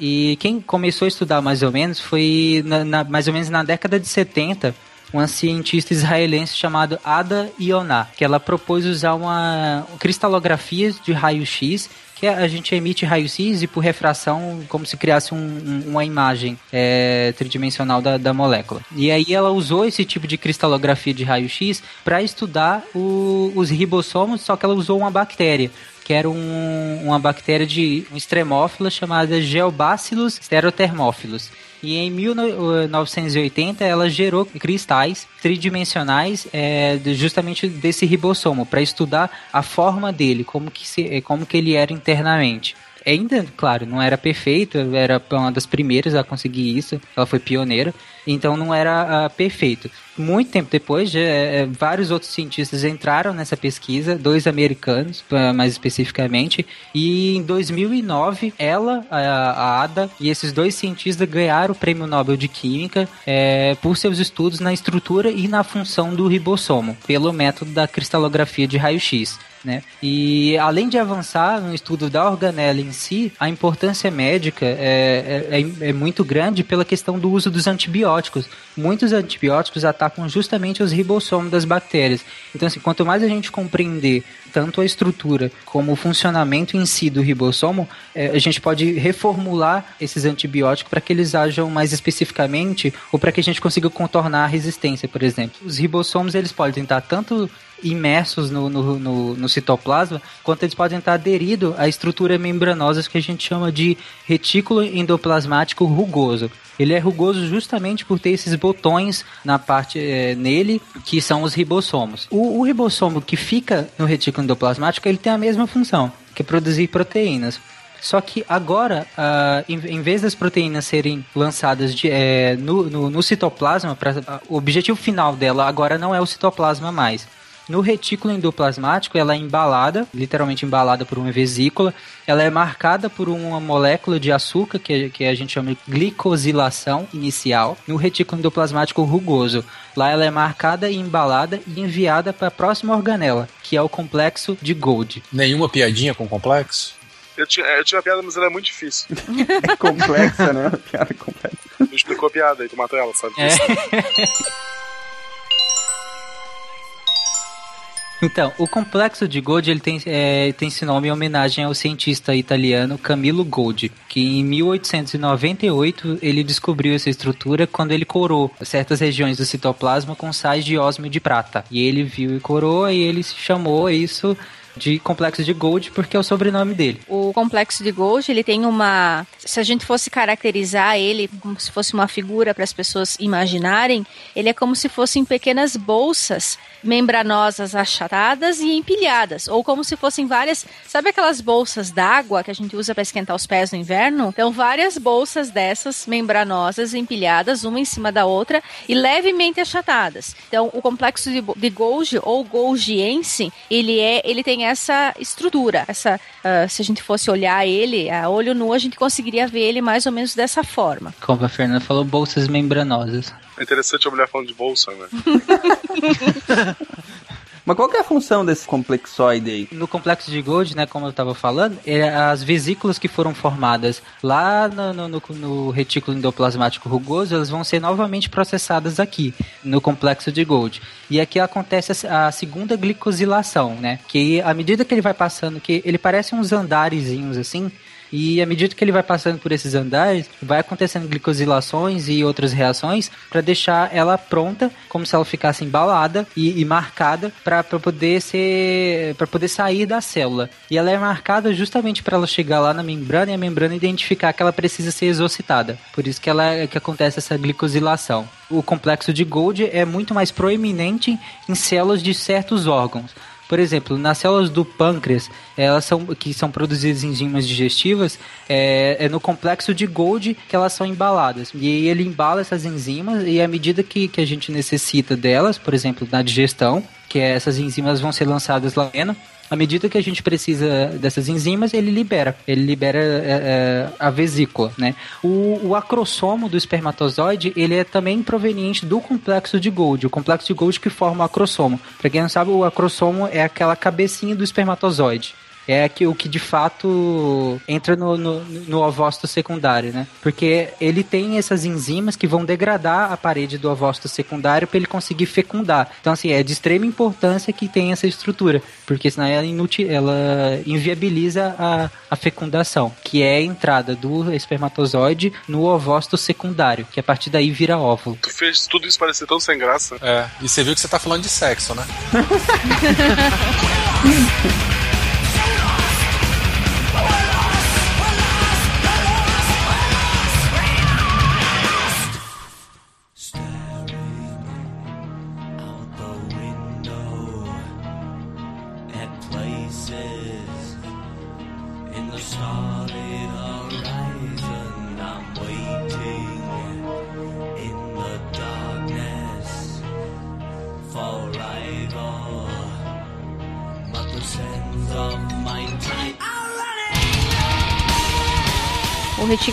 E quem começou a estudar mais ou menos foi na- na- mais ou menos na década de 70 uma cientista israelense chamada Ada Ioná, que ela propôs usar uma cristalografia de raio-x, que a gente emite raio-x e por refração como se criasse um- um- uma imagem é, tridimensional da, da molécula. E aí ela usou esse tipo de cristalografia de raio-x para estudar o- os ribossomos, só que ela usou uma bactéria que era um- uma bactéria de um extremófila chamada Geobacillus stereothermophilus. E em 1980 ela gerou cristais tridimensionais é, justamente desse ribossomo para estudar a forma dele, como que, se, como que ele era internamente. Ainda, claro, não era perfeito, era uma das primeiras a conseguir isso, ela foi pioneira, então não era ah, perfeito. Muito tempo depois, já, eh, vários outros cientistas entraram nessa pesquisa, dois americanos, ah, mais especificamente, e em 2009, ela, a, a Ada, e esses dois cientistas ganharam o Prêmio Nobel de Química eh, por seus estudos na estrutura e na função do ribossomo, pelo método da cristalografia de raio-x. Né? E além de avançar no estudo da organela em si, a importância médica é, é, é, é muito grande pela questão do uso dos antibióticos. Muitos antibióticos atacam justamente os ribossomos das bactérias. Então, assim, quanto mais a gente compreender tanto a estrutura como o funcionamento em si do ribossomo, é, a gente pode reformular esses antibióticos para que eles ajam mais especificamente ou para que a gente consiga contornar a resistência, por exemplo. Os ribossomos eles podem estar tanto imersos no, no, no, no, citoplasma, quanto eles podem estar aderidos à estrutura membranosa que a gente chama de retículo endoplasmático rugoso. Ele é rugoso justamente por ter esses botões na parte é, nele, que são os ribossomos. O, o ribossomo que fica no retículo endoplasmático, ele tem a mesma função, que é produzir proteínas. Só que agora, uh, em, em, vez das proteínas serem lançadas de, é, no, no, no, citoplasma, pra, uh, o objetivo final dela agora não é o citoplasma mais. No retículo endoplasmático, ela é embalada, literalmente embalada por uma vesícula. Ela é marcada por uma molécula de açúcar, que, que a gente chama de glicosilação inicial, no retículo endoplasmático rugoso. Lá ela é marcada e embalada e enviada para a próxima organela, que é o complexo de Gold. Nenhuma piadinha com complexo? Eu tinha, eu tinha uma piada, mas ela é muito difícil. é complexa, né? Uma piada complexa. Tu explicou a piada e tu matou ela, sabe? É. Então, o complexo de Golgi ele tem, é, tem esse nome em homenagem ao cientista italiano Camillo Golgi, que em 1898 ele descobriu essa estrutura quando ele corou certas regiões do citoplasma com sais de ósmio de prata. E ele viu e corou e ele chamou isso de complexo de Gold, porque é o sobrenome dele. O complexo de Gold, ele tem uma. Se a gente fosse caracterizar ele como se fosse uma figura para as pessoas imaginarem, ele é como se fossem pequenas bolsas membranosas achatadas e empilhadas, ou como se fossem várias, sabe aquelas bolsas d'água que a gente usa para esquentar os pés no inverno? Então, várias bolsas dessas membranosas empilhadas uma em cima da outra e levemente achatadas. Então, o complexo de, de Golgi ou Golgiense, ele é, ele tem essa estrutura. Essa, uh, se a gente fosse olhar ele a olho nu, a gente conseguiria ver ele mais ou menos dessa forma. Como a Fernanda falou, bolsas membranosas. É interessante a mulher falando de bolsa, né? Mas qual que é a função desse complexoide aí? No complexo de Gold, né, como eu estava falando, é as vesículas que foram formadas lá no, no, no, no, retículo endoplasmático rugoso, elas vão ser novamente processadas aqui, no complexo de Gold. E aqui acontece a, a segunda glicosilação, né, que à medida que ele vai passando, que ele parece uns andarezinhos assim, e à medida que ele vai passando por esses andares, vai acontecendo glicosilações e outras reações para deixar ela pronta, como se ela ficasse embalada e, e marcada para poder ser para poder sair da célula. E ela é marcada justamente para ela chegar lá na membrana e a membrana identificar que ela precisa ser exocitada. Por isso que ela que acontece essa glicosilação. O complexo de Gold é muito mais proeminente em células de certos órgãos. Por exemplo, nas células do pâncreas, elas são que são produzidas enzimas digestivas, é, é, no complexo de Golgi que elas são embaladas. E ele embala essas enzimas e à medida que, que a gente necessita delas, por exemplo, na digestão, que é, essas enzimas vão ser lançadas lá dentro, à medida que a gente precisa dessas enzimas, ele libera. Ele libera é, é, a vesícula, né? O, o acrossomo do espermatozoide, ele é também proveniente do complexo de Golgi. O complexo de Golgi que forma o acrossomo. Para quem não sabe, o acrossomo é aquela cabecinha do espermatozoide é que, o que de fato entra no, no, no ovócito secundário, né? Porque ele tem essas enzimas que vão degradar a parede do ovócito secundário para ele conseguir fecundar. Então, assim, é de extrema importância que tem essa estrutura, porque senão ela, inutil, ela inviabiliza a, a fecundação, que é a entrada do espermatozoide no ovócito secundário, que a partir daí vira óvulo. Tu fez tudo isso parecer tão sem graça. É, e você viu que você tá falando de sexo, né?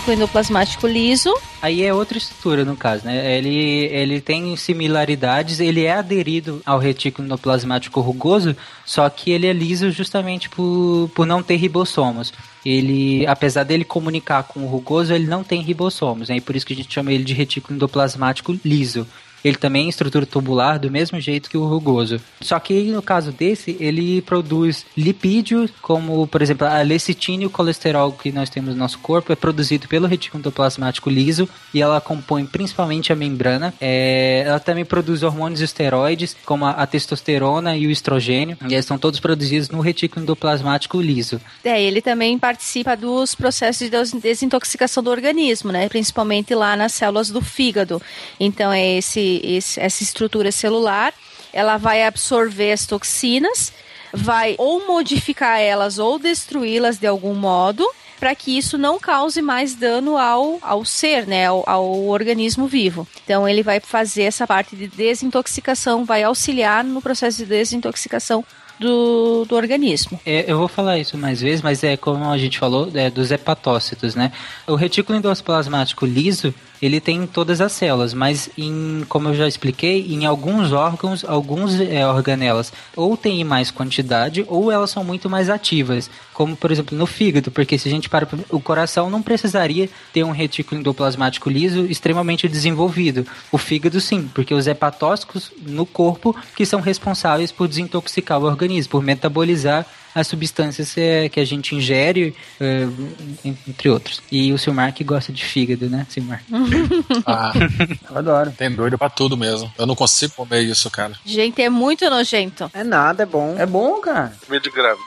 o retículo endoplasmático liso. Aí é outra estrutura, no caso, né? Ele, ele tem similaridades, ele é aderido ao retículo endoplasmático rugoso, só que ele é liso justamente por, por não ter ribossomos. Ele, apesar dele comunicar com o rugoso, ele não tem ribossomos, né? Por isso que a gente chama ele de retículo endoplasmático liso. Ele também é estrutura tubular do mesmo jeito que o rugoso. Só que no caso desse, ele produz lipídios, como por exemplo a lecitina e o colesterol que nós temos no nosso corpo é produzido pelo retículo endoplasmático liso e ela compõe principalmente a membrana. É, ela também produz hormônios esteroides, como a, a testosterona e o estrogênio, e eles são todos produzidos no retículo endoplasmático liso. É, ele também participa dos processos de des- desintoxicação do organismo, né? Principalmente lá nas células do fígado. Então é esse, esse- essa estrutura celular, ela vai absorver as toxinas, vai ou modificar elas ou destruí-las de algum modo, para que isso não cause mais dano ao, ao ser, né, ao, ao organismo vivo. Então ele vai fazer essa parte de desintoxicação, vai auxiliar no processo de desintoxicação do, do organismo. É, eu vou falar isso mais vezes, mas é como a gente falou, é, dos hepatócitos, né? O retículo endoplasmático liso, ele tem em todas as células, mas em, como eu já expliquei, em alguns órgãos, alguns é, organelas ou tem mais quantidade ou elas são muito mais ativas, como por exemplo no fígado, porque se a gente para o coração não precisaria ter um retículo endoplasmático liso extremamente desenvolvido. O fígado sim, porque os hepatócitos no corpo que são responsáveis por desintoxicar o organismo, por metabolizar as substâncias é, que a gente ingere, é, entre outros. E o Silmar que gosta de fígado, né, Silmar? Ah, Eu adoro. tem doido pra tudo mesmo. Eu não consigo comer isso, cara. Gente, é muito nojento. É nada, é bom. É bom, cara. Meio de grávida.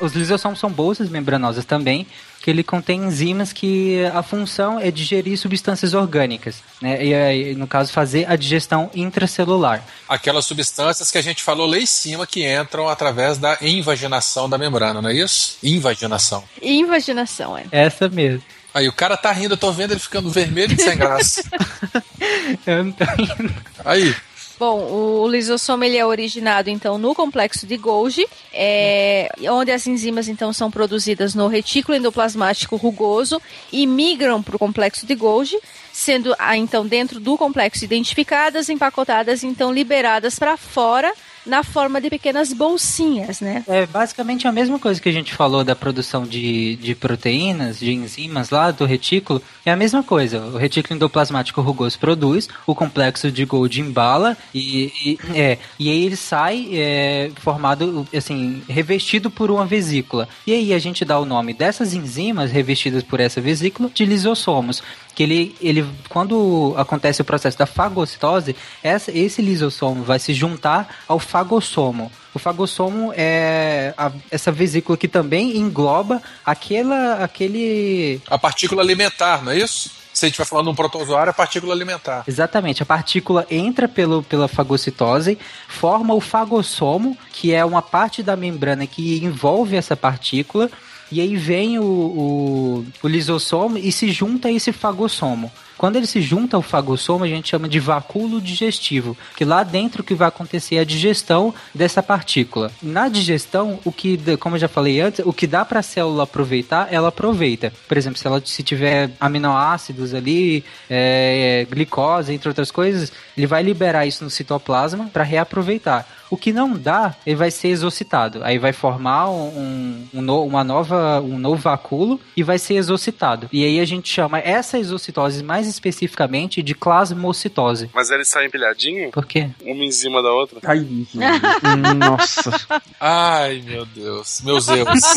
Os lisossomos são bolsas membranosas também, que ele contém enzimas que a função é digerir substâncias orgânicas, né? E aí, no caso, fazer a digestão intracelular. Aquelas substâncias que a gente falou lá em cima que entram através da invaginação da membrana, não é isso? Invaginação. Invaginação, é. Essa mesmo. Aí o cara tá rindo, eu tô vendo ele ficando vermelho e sem graça. Eu não tô indo. Aí, Bom, o lisossomo ele é originado então no complexo de Golgi, é, onde as enzimas então são produzidas no retículo endoplasmático rugoso e migram para o complexo de Golgi, sendo ah, então dentro do complexo identificadas, empacotadas, então liberadas para fora na forma de pequenas bolsinhas, né? É basicamente a mesma coisa que a gente falou da produção de, de proteínas, de enzimas lá do retículo. É a mesma coisa. O retículo endoplasmático rugoso produz, o complexo de Golgi embala e, e, é, e aí ele sai é, formado, assim, revestido por uma vesícula. E aí a gente dá o nome dessas enzimas revestidas por essa vesícula de lisossomos que ele, ele quando acontece o processo da fagocitose, essa, esse lisossomo vai se juntar ao fagossomo. O fagossomo é a- essa vesícula que também engloba aquela, aquele a partícula alimentar, não é isso? Se a gente vai falando de um protozoário, é a partícula alimentar. Exatamente, a partícula entra pelo, pela fagocitose, forma o fagossomo, que é uma parte da membrana que envolve essa partícula, e aí vem o, o, o lisossomo e se junta a esse fagossomo. Quando ele se junta ao fagossomo, a gente chama de vacúolo digestivo, que lá dentro que vai acontecer a digestão dessa partícula. Na digestão, o que, como eu já falei antes, o que dá para a célula aproveitar, ela aproveita. Por exemplo, se ela se tiver aminoácidos ali, é, glicose, entre outras coisas, ele vai liberar isso no citoplasma para reaproveitar. O que não dá, ele vai ser exocitado. Aí vai formar um, um, no- uma nova, um novo vacúolo e vai ser exocitado. E aí a gente chama essa exocitose mais especificamente de plasmocitose. Mas eles saem empilhadinho, Por quê? uma em cima da outra. Ai. Nossa. Ai, meu Deus. Meus erros.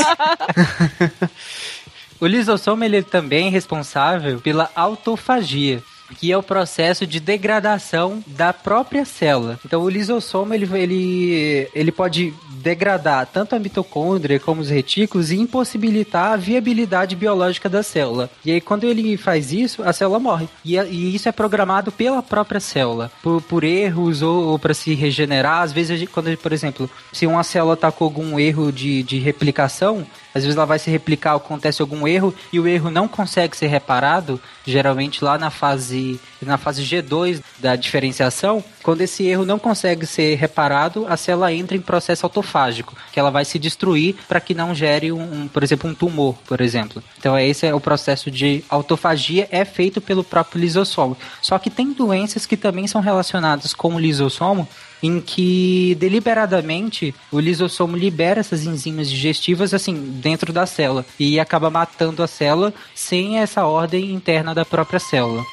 O lisossomo ele também é responsável pela autofagia, que é o processo de degradação da própria célula. Então o lisossomo ele, ele, ele pode degradar tanto a mitocôndria como os retículos e impossibilitar a viabilidade biológica da célula. E aí quando ele faz isso, a célula morre. E, e isso é programado pela própria célula, por, por erros ou, ou para se regenerar. Às vezes, quando, por exemplo, se uma célula está com algum erro de, de replicação, às vezes ela vai se replicar, acontece algum erro e o erro não consegue ser reparado, geralmente lá na fase na fase G2 da diferenciação, quando esse erro não consegue ser reparado, a célula entra em processo autofágico, que ela vai se destruir para que não gere um, um, por exemplo, um tumor, por exemplo. Então esse é o processo de autofagia é feito pelo próprio lisossomo. Só que tem doenças que também são relacionadas com o lisossomo em que deliberadamente o lisossomo libera essas enzimas digestivas assim dentro da célula e acaba matando a célula sem essa ordem interna da própria célula.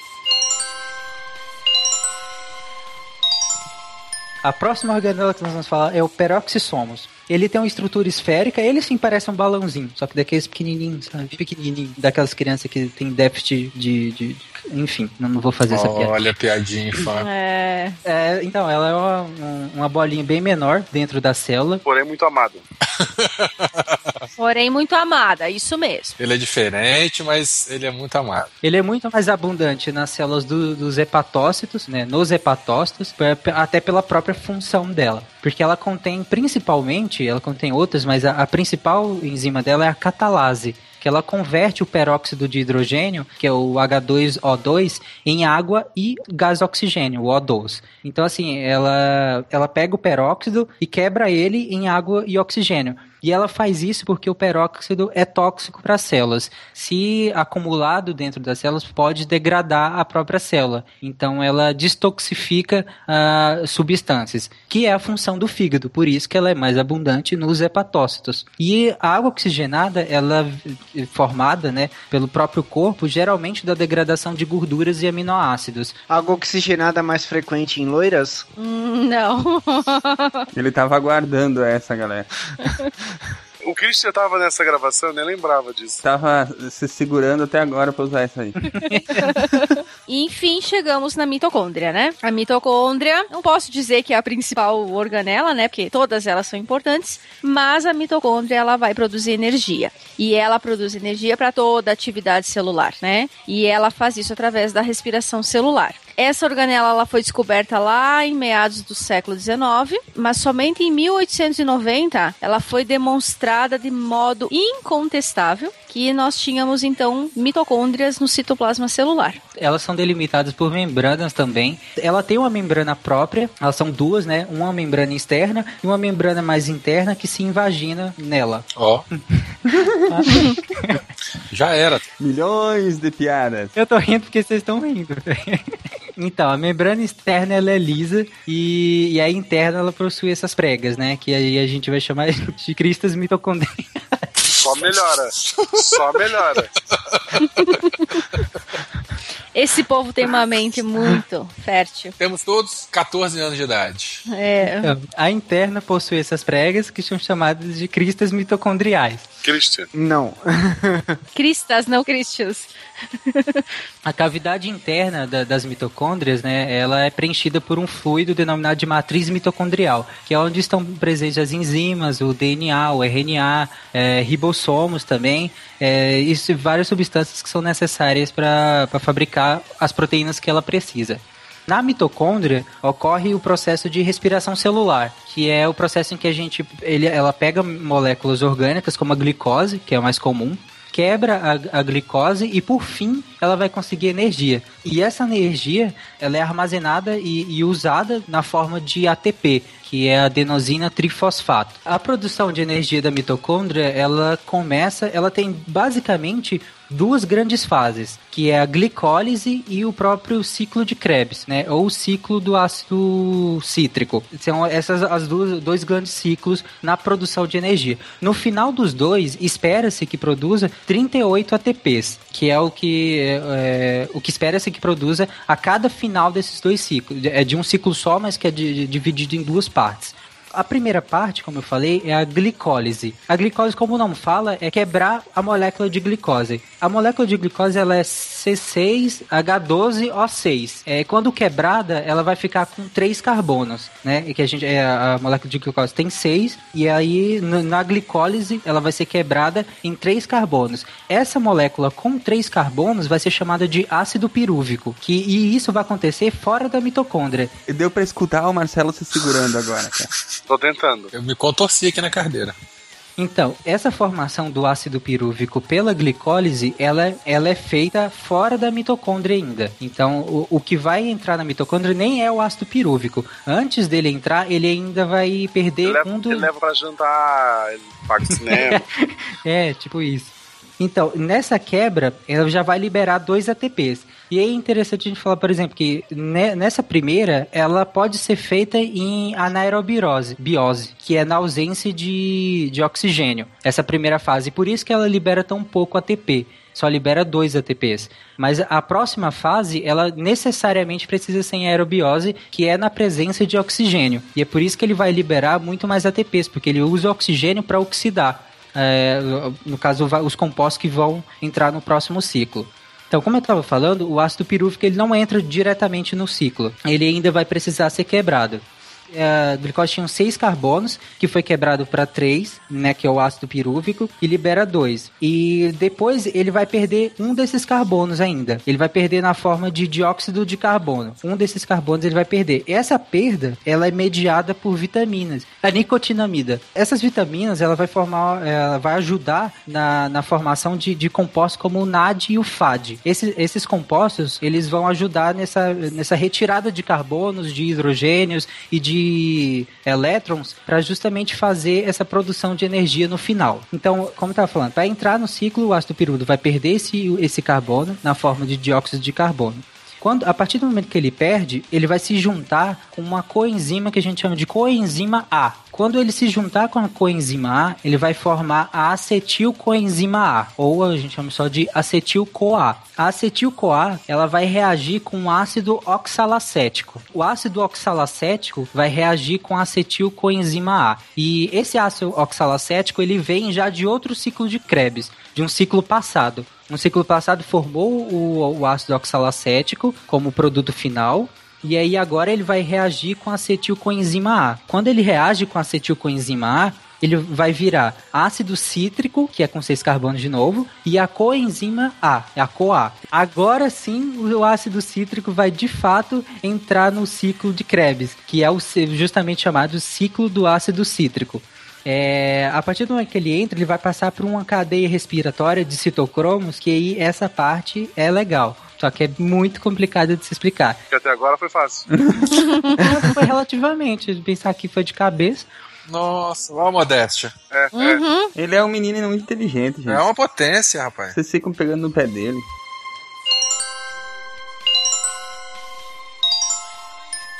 A próxima organela que nós vamos falar é o peroxissomos. Ele tem uma estrutura esférica, ele sim parece um balãozinho, só que daqueles pequenininhos, sabe? Pequenininho, daquelas crianças que tem déficit de, de, de enfim, não, vou fazer essa piada. Olha, piadinha infame. É. É, então, ela é uma, um- uma bolinha bem menor dentro da célula. Porém, muito amado. Porém, muito amada, isso mesmo. Ele é diferente, mas ele é muito amado. Ele é muito mais abundante nas células do- dos hepatócitos, né? Nos hepatócitos, até pela própria função dela. Porque ela contém, principalmente, ela contém outras, mas a, a principal enzima dela é a catalase. Que ela converte o peróxido de hidrogênio, que é o H2O2, em água e gás oxigênio, o O2. Então, assim, ela, ela pega o peróxido e quebra ele em água e oxigênio. E ela faz isso porque o peróxido é tóxico para as células. Se acumulado dentro das células, pode degradar a própria célula. Então, ela destoxifica ah, substâncias, que é a função do fígado. Por isso que ela é mais abundante nos hepatócitos. E a água oxigenada, ela é formada né, pelo próprio corpo, geralmente da degradação de gorduras e aminoácidos. Água oxigenada é mais frequente em loiras? Hum, Não. Ele tava aguardando essa, galera. O Christian tava nessa gravação, eu nem lembrava disso. Tava se segurando até agora pra usar isso aí. Enfim, chegamos na mitocôndria, né? A mitocôndria, não posso dizer que é a principal organela, né? Porque todas elas são importantes, mas a mitocôndria ela vai produzir energia. E ela produz energia para toda a atividade celular, né? E ela faz isso através da respiração celular. Essa organela ela foi descoberta lá em meados do século XIX, mas somente em 1890 ela foi demonstrada de modo incontestável que nós tínhamos então mitocôndrias no citoplasma celular. Elas são delimitadas por membranas também. Ela tem uma membrana própria, elas são duas, né? Uma membrana externa e uma membrana mais interna que se invagina nela. Ó. Já era. Milhões de piadas. Eu tô rindo porque vocês estão rindo. Então, a membrana externa ela é lisa e, e a interna ela possui essas pregas, né? Que aí a gente vai chamar de cristas mitocondriais. Só melhora. Só melhora. Esse povo tem uma mente muito fértil. Temos todos 14 anos de idade. É. A interna possui essas pregas que são chamadas de cristas mitocondriais. Christian. Não. Cristas, não Christians. A cavidade interna da- das mitocôndrias, né, ela é preenchida por um fluido denominado de matriz mitocondrial, que é onde estão presentes as enzimas, o DNA, o RNA, é, ribossomos também, é, e várias substâncias que são necessárias para fabricar as proteínas que ela precisa. Na mitocôndria ocorre o processo de respiração celular, que é o processo em que a gente ele, ela pega moléculas orgânicas como a glicose, que é o mais comum, quebra a, a glicose e por fim ela vai conseguir energia. E essa energia ela é armazenada e, e usada na forma de ATP, que é a adenosina trifosfato. A produção de energia da mitocôndria, ela começa, ela tem basicamente duas grandes fases, que é a glicólise e o próprio ciclo de Krebs, né? Ou o ciclo do ácido cítrico. São essas as duas dois grandes ciclos na produção de energia. No final dos dois, espera-se que produza 38 ATPs, que é o que é, o que espera-se que produza a cada final desses dois ciclos. É de um ciclo só, mas que é de- de- dividido em duas partes. A primeira parte, como eu falei, é a glicólise. A glicólise, como o nome fala, é quebrar a molécula de glicose. A molécula de glicose ela é C6H12O6. É, quando quebrada, ela vai ficar com três carbonos, né? E que a gente é, a molécula de glicose tem seis e aí na glicólise ela vai ser quebrada em três carbonos. Essa molécula com três carbonos vai ser chamada de ácido pirúvico, que e isso vai acontecer fora da mitocôndria. Deu pra escutar o Marcelo se segurando agora, cara. Tô tentando. Eu me contorci aqui na cadeira. Então, essa formação do ácido pirúvico pela glicólise, ela, ela é feita fora da mitocôndria ainda. Então, o, o que vai entrar na mitocôndria nem é o ácido pirúvico. Antes dele entrar, ele ainda vai perder Ele leva, um dos... ele leva pra jantar, ele paga cinema. É, tipo isso. Então, nessa quebra, ela já vai liberar dois ATPs. E é interessante a gente falar, por exemplo, que ne- nessa primeira, ela pode ser feita em anaerobirose, biose, que é na ausência de, de oxigênio. Essa primeira fase. Por isso que ela libera tão pouco ATP. Só libera dois ATPs. Mas a próxima fase, ela necessariamente precisa ser em aerobiose, que é na presença de oxigênio. E é por isso que ele vai liberar muito mais ATPs, porque ele usa o oxigênio para oxidar. É, no caso, os compostos que vão entrar no próximo ciclo. Então, como eu estava falando, o ácido pirúvico ele não entra diretamente no ciclo. Ele ainda vai precisar ser quebrado. A glicose tinha seis carbonos, que foi quebrado para três, né, que é o ácido pirúvico, e libera dois. E depois ele vai perder um desses carbonos ainda. Ele vai perder na forma de dióxido de carbono. Um desses carbonos ele vai perder. Essa perda, ela é mediada por vitaminas. A nicotinamida. Essas vitaminas, ela vai formar, ela vai ajudar na, na formação de, de compostos como o NAD e o FAD. Esses, esses compostos, eles vão ajudar nessa, nessa retirada de carbonos, de hidrogênios e de elétrons para justamente fazer essa produção de energia no final. Então, como estava falando, para entrar no ciclo, o ácido pirúvico vai perder esse, esse carbono na forma de dióxido de carbono. Quando, a partir do momento que ele perde, ele vai se juntar com uma coenzima que a gente chama de coenzima A. Quando ele se juntar com a coenzima A, ele vai formar a acetilcoenzima A, ou a gente chama só de acetil-CoA. A acetil-CoA, ela vai reagir com o ácido oxalacético. O ácido oxalacético vai reagir com a acetilcoenzima A. E esse ácido oxalacético, ele vem já de outro ciclo de Krebs, de um ciclo passado. No ciclo passado formou o, o ácido oxalacético como produto final. E aí agora ele vai reagir com acetilcoenzima A. Quando ele reage com acetilcoenzima A, ele vai virar ácido cítrico, que é com seis carbonos de novo, e a coenzima A, é a CoA. Agora sim, o ácido cítrico vai de fato entrar no ciclo de Krebs, que é o justamente chamado ciclo do ácido cítrico. É, a partir do momento que ele entra, ele vai passar por uma cadeia respiratória de citocromos, que aí essa parte é legal. Só que é muito complicado de se explicar. Que até agora foi fácil. foi relativamente, pensar que foi de cabeça. Nossa, olha a modéstia. É, Uhum. Ele é um menino muito inteligente, gente. É uma potência, rapaz. Vocês ficam pegando no pé dele.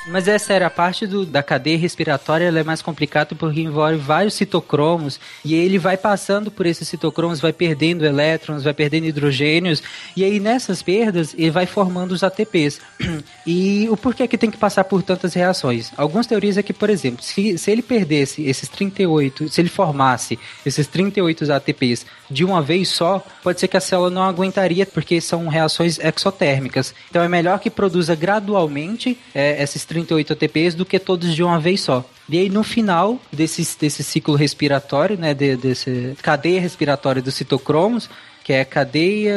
Mas é sério, a parte do, da cadeia respiratória ela é mais complicada porque envolve vários citocromos e ele vai passando por esses citocromos, vai perdendo elétrons, vai perdendo hidrogênios e aí nessas perdas ele vai formando os ATPs. E o porquê que tem que passar por tantas reações? Algumas teorias é que, por exemplo, se, se ele perdesse esses 38, se ele formasse esses 38 ATPs de uma vez só, pode ser que a célula não aguentaria porque são reações exotérmicas. Então é melhor que produza gradualmente é, esses 38 ATPs do que todos de uma vez só. E aí no final desse, desse ciclo respiratório, né, de, desse cadeia respiratória dos citocromos, que é cadeia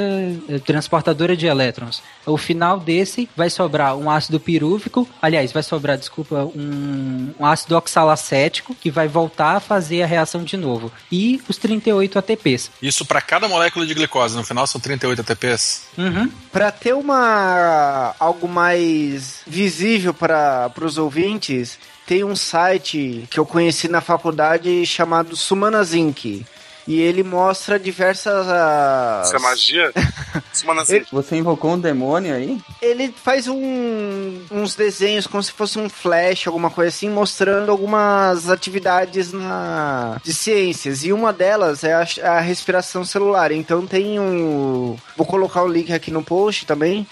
eh, transportadora de elétrons. O final desse vai sobrar um ácido pirúvico, aliás, vai sobrar, desculpa, um, um ácido oxalacético que vai voltar a fazer a reação de novo. E os 38 ATPs. Isso para cada molécula de glicose. No final são 38 ATPs. Uhum. Para ter uma algo mais visível para os ouvintes, tem um site que eu conheci na faculdade chamado Sumanas Inc. E ele mostra diversas. ah, Isso é magia? Semana assim. Você invocou um demônio aí? Ele faz um- uns desenhos como se fosse um flash, alguma coisa assim, mostrando algumas atividades na, de ciências. E uma delas é a, a respiração celular. Então tem um. Vou colocar o link aqui no post também.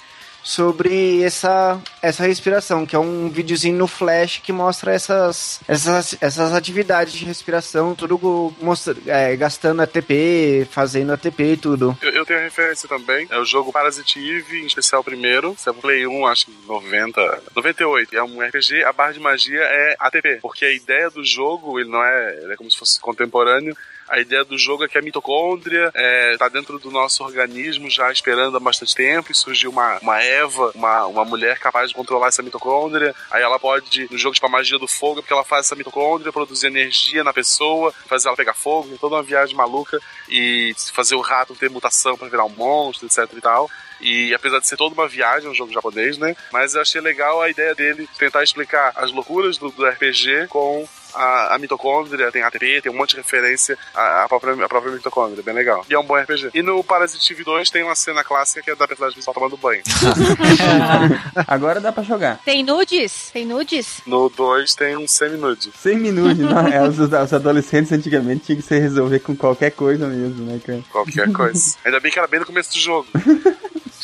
Sobre essa, essa respiração, que é um videozinho no flash que mostra essas, essas, essas atividades de respiração, tudo mostra, é, gastando ATP, fazendo ATP e tudo. Eu, eu tenho referência também. É o jogo Parasite Eve, em especial primeiro. Você é Play 1, acho que 90. 98. É um RPG. A barra de magia é ATP. Porque a ideia do jogo, ele não é. Ele é como se fosse contemporâneo. A ideia do jogo é que a mitocôndria está dentro do nosso organismo já esperando há bastante tempo e surgiu uma, uma Eva, uma, uma mulher capaz de controlar essa mitocôndria. Aí ela pode, no jogo tipo a magia do fogo, porque ela faz essa mitocôndria produzir energia na pessoa, fazer ela pegar fogo, tem toda uma viagem maluca e fazer o rato ter mutação para virar um monstro, etc e tal. E apesar de ser toda uma viagem, um jogo japonês, né? Mas eu achei legal a ideia dele tentar explicar as loucuras do, do RPG com a, a, mitocôndria, tem ATP, tem um monte de referência à, à, própria, à própria mitocôndria, bem legal. E é um bom RPG. E no Parasite Eve 2 tem uma cena clássica que é da personagem principal tomando banho. Agora dá pra jogar. Tem nudes? Tem nudes? No 2 tem um semi-nude. Semi-nude, não. É, os, os, adolescentes antigamente tinham que se resolver com qualquer coisa mesmo, né, cara? Qualquer coisa. Ainda bem que era bem no começo do jogo.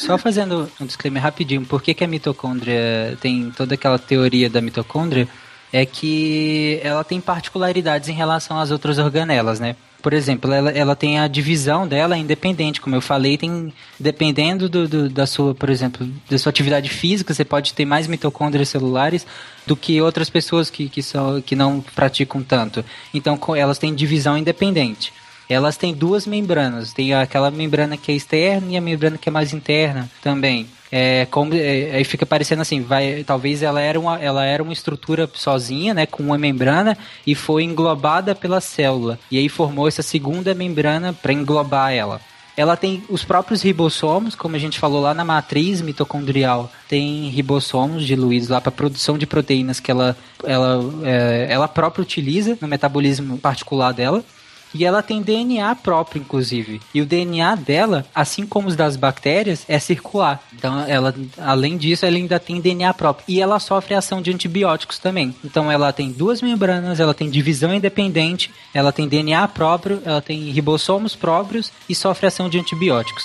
Só fazendo um disclaimer rapidinho, por que, que a mitocôndria tem toda aquela teoria da mitocôndria? É que ela tem particularidades em relação às outras organelas, né? Por exemplo, ela, ela tem a divisão dela independente, como eu falei, tem dependendo do, do, da sua, por exemplo, da sua atividade física, você pode ter mais mitocôndrias celulares do que outras pessoas que, que, são, que não praticam tanto. Então, elas têm divisão independente elas têm duas membranas. Tem aquela membrana que é externa e a membrana que é mais interna também. É, como, é, aí fica parecendo assim, vai, talvez ela era, uma, ela era uma estrutura sozinha, né, com uma membrana e foi englobada pela célula. E aí formou essa segunda membrana para englobar ela. Ela tem os próprios ribossomos, como a gente falou lá na matriz mitocondrial, tem ribossomos diluídos lá para produção de proteínas que ela, ela, é, ela própria utiliza no metabolismo particular dela. E ela tem DNA próprio, inclusive. E o DNA dela, assim como os das bactérias, é circular. Então, ela, além disso, ela ainda tem DNA próprio. E ela sofre ação de antibióticos também. Então, ela tem duas membranas, ela tem divisão independente, ela tem DNA próprio, ela tem ribossomos próprios e sofre ação de antibióticos.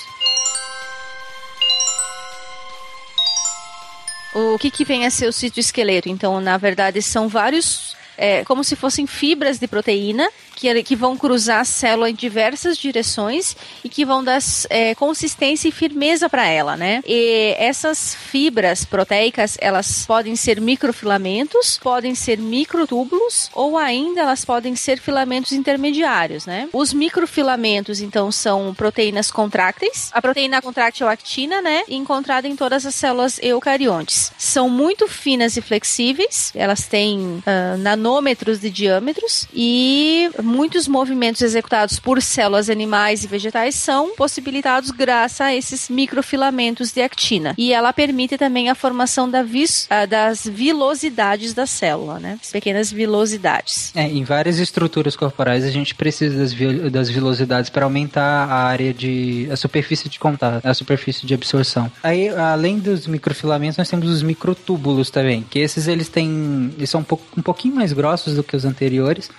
O que, que vem a ser o citoesqueleto? Então, na verdade, são vários é, como se fossem fibras de proteína que, que vão cruzar a célula em diversas direções e que vão dar é, consistência e firmeza para ela, né? E essas fibras proteicas, elas podem ser microfilamentos, podem ser microtúbulos ou ainda elas podem ser filamentos intermediários, né? Os microfilamentos, então, são proteínas contrácteis. A proteína contráctil é actina, né? Encontrada em todas as células eucariontes. São muito finas e flexíveis, elas têm uh, nanômetros de diâmetros e muitos movimentos executados por células animais e vegetais são possibilitados graças a esses microfilamentos de actina. E ela permite também a formação da vis, uh, das vilosidades da célula, né? As pequenas vilosidades. É, em várias estruturas corporais a gente precisa das, das vilosidades para aumentar a área de. a superfície de contato, a superfície de absorção. Aí, além dos microfilamentos, nós temos os microtúbulos também, que esses eles têm. eles são um, pouco, um pouquinho mais grossos do que os anteriores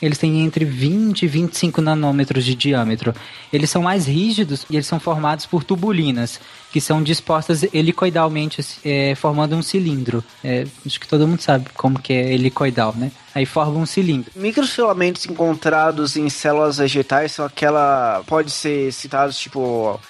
eles têm entre 20 e 25 nanômetros de diâmetro. Eles são mais rígidos e eles são formados por tubulinas, que são dispostas helicoidalmente, é, formando um cilindro. É, acho que todo mundo sabe como que é helicoidal, né? Aí forma um cilindro. Microfilamentos encontrados em células vegetais são aquela... Pode ser citados, tipo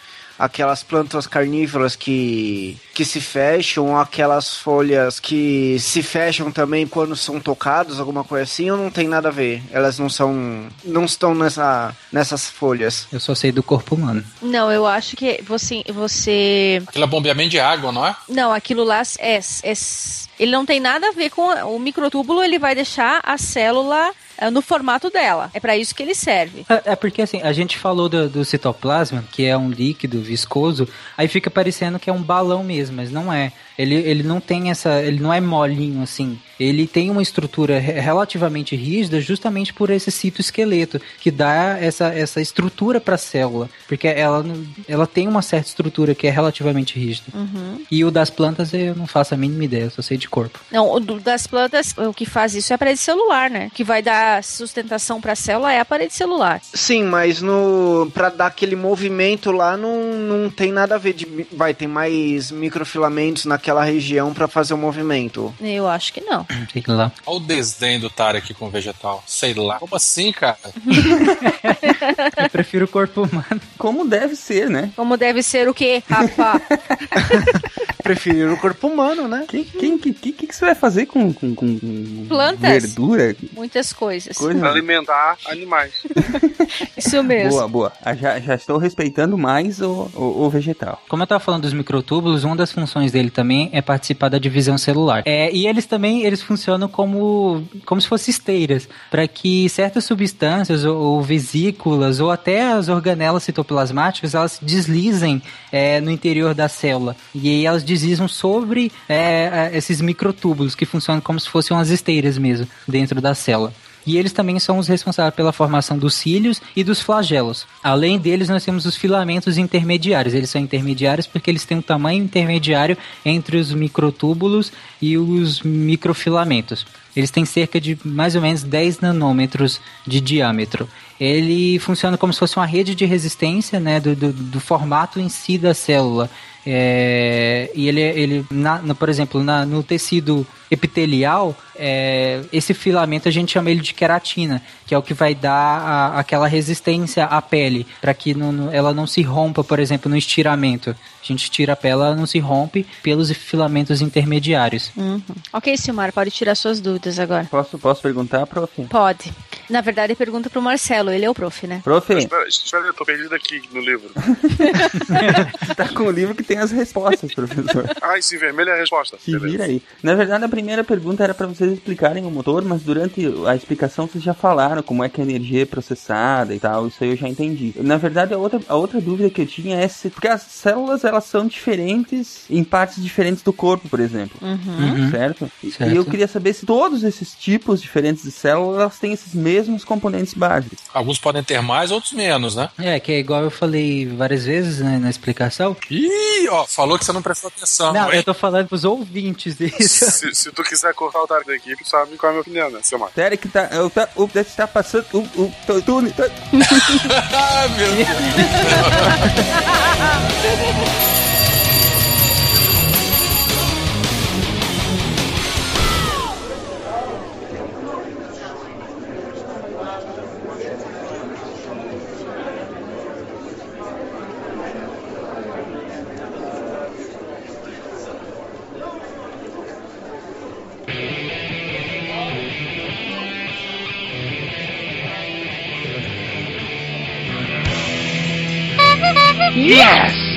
aquelas plantas carnívoras que, que se fecham, aquelas folhas que se fecham também quando são tocadas, alguma coisa assim, ou não tem nada a ver? Elas não são. não estão nessa, nessas folhas. Eu só sei do corpo humano. Não, eu acho que você. você... Aquilo é bombeamento de água, não é? Não, aquilo lá é, é ele não tem nada a ver com o microtúbulo, ele vai deixar a célula no formato dela. É para isso que ele serve. É, é, porque assim, a gente falou do, do, citoplasma, que é um líquido viscoso, aí fica parecendo que é um balão mesmo, mas não é. Ele, ele não tem essa. Ele não é molinho assim. Ele tem uma estrutura relativamente rígida justamente por esse citoesqueleto, que dá essa, essa estrutura para a célula. Porque ela, ela tem uma certa estrutura que é relativamente rígida. Uhum. E o das plantas eu não faço a mínima ideia, eu só sei de corpo. Não, o das plantas, o que faz isso é a parede celular, né? Que vai dar sustentação para a célula é a parede celular. Sim, mas no para dar aquele movimento lá não, não tem nada a ver de vai ter mais microfilamentos naquela região para fazer o movimento. Eu acho que não. Sei lá. Olha o desdém do Tarek com o vegetal. Sei lá. Como assim, cara? Eu prefiro o corpo humano. Como deve ser, né? Como deve ser o quê, rapá? Preferir o corpo humano, né? O que, quem- que, que, que você vai fazer com, com, com- Plantas. verdura? Muitas coisas. Pra Coisa... alimentar animais. Isso mesmo. Boa, boa. Ah, Já, já estou respeitando mais o, o, o vegetal. Como eu tava falando dos microtúbulos, uma das funções dele também é participar da divisão celular. É, e eles também eles funcionam como, como se fossem esteiras, para que certas substâncias ou, ou vesículas ou até as organelas citoplasmáticas elas deslizem é, no interior da célula. E aí elas deslizam sobre é, é, esses microtúbulos que funcionam como se fossem umas esteiras mesmo dentro da célula. E eles também são os responsáveis pela formação dos cílios e dos flagelos. Além deles, nós temos os filamentos intermediários. Eles são intermediários porque eles têm um tamanho intermediário entre os microtúbulos e os microfilamentos. Eles têm cerca de mais ou menos 10 nanômetros de diâmetro. Ele funciona como se fosse uma rede de resistência né, do, do, do formato em si da célula. É, e ele, ele na, na- por exemplo, na- no tecido epitelial, é, esse filamento a gente chama ele de queratina, que é o que vai dar a- aquela resistência à pele, para que não- não- ela não se rompa, por exemplo, no estiramento. A gente tira a pele, ela não se rompe pelos filamentos intermediários. Uhum. Ok, Silmar, pode tirar suas dúvidas agora. Posso, posso perguntar, prof? Pode. Na verdade, pergunta pro Marcelo, ele é o prof, né? Prof, Espera, espera, eu tô perdido aqui no livro. tá com o livro que tem as respostas, professor. Ah, esse vermelho é a resposta. Se Beleza. vira aí. Na verdade, a primeira pergunta era para vocês explicarem o motor, mas durante a explicação vocês já falaram como é que a energia é processada e tal. Isso aí eu já entendi. Na verdade, a outra, a outra dúvida que eu tinha é se. Porque as células elas são diferentes em partes diferentes do corpo, por exemplo. Uhum. Certo? E- Certo. E eu queria saber se todos esses tipos diferentes de células têm esses mesmos componentes básicos. Alguns podem ter mais, outros menos, né? É, que é igual eu falei várias vezes né, na explicação. Ih, ó, falou que você não prestou atenção. Não, hein? eu tô falando pros ouvintes isso. Se, se tu quiser cortar o Tarek equipe, sabe qual é a minha opinião, né, seu Marco? Sério que tá. O, tá, o, estar passando. O, o, tu- tu- tu- Ah, meu Deus.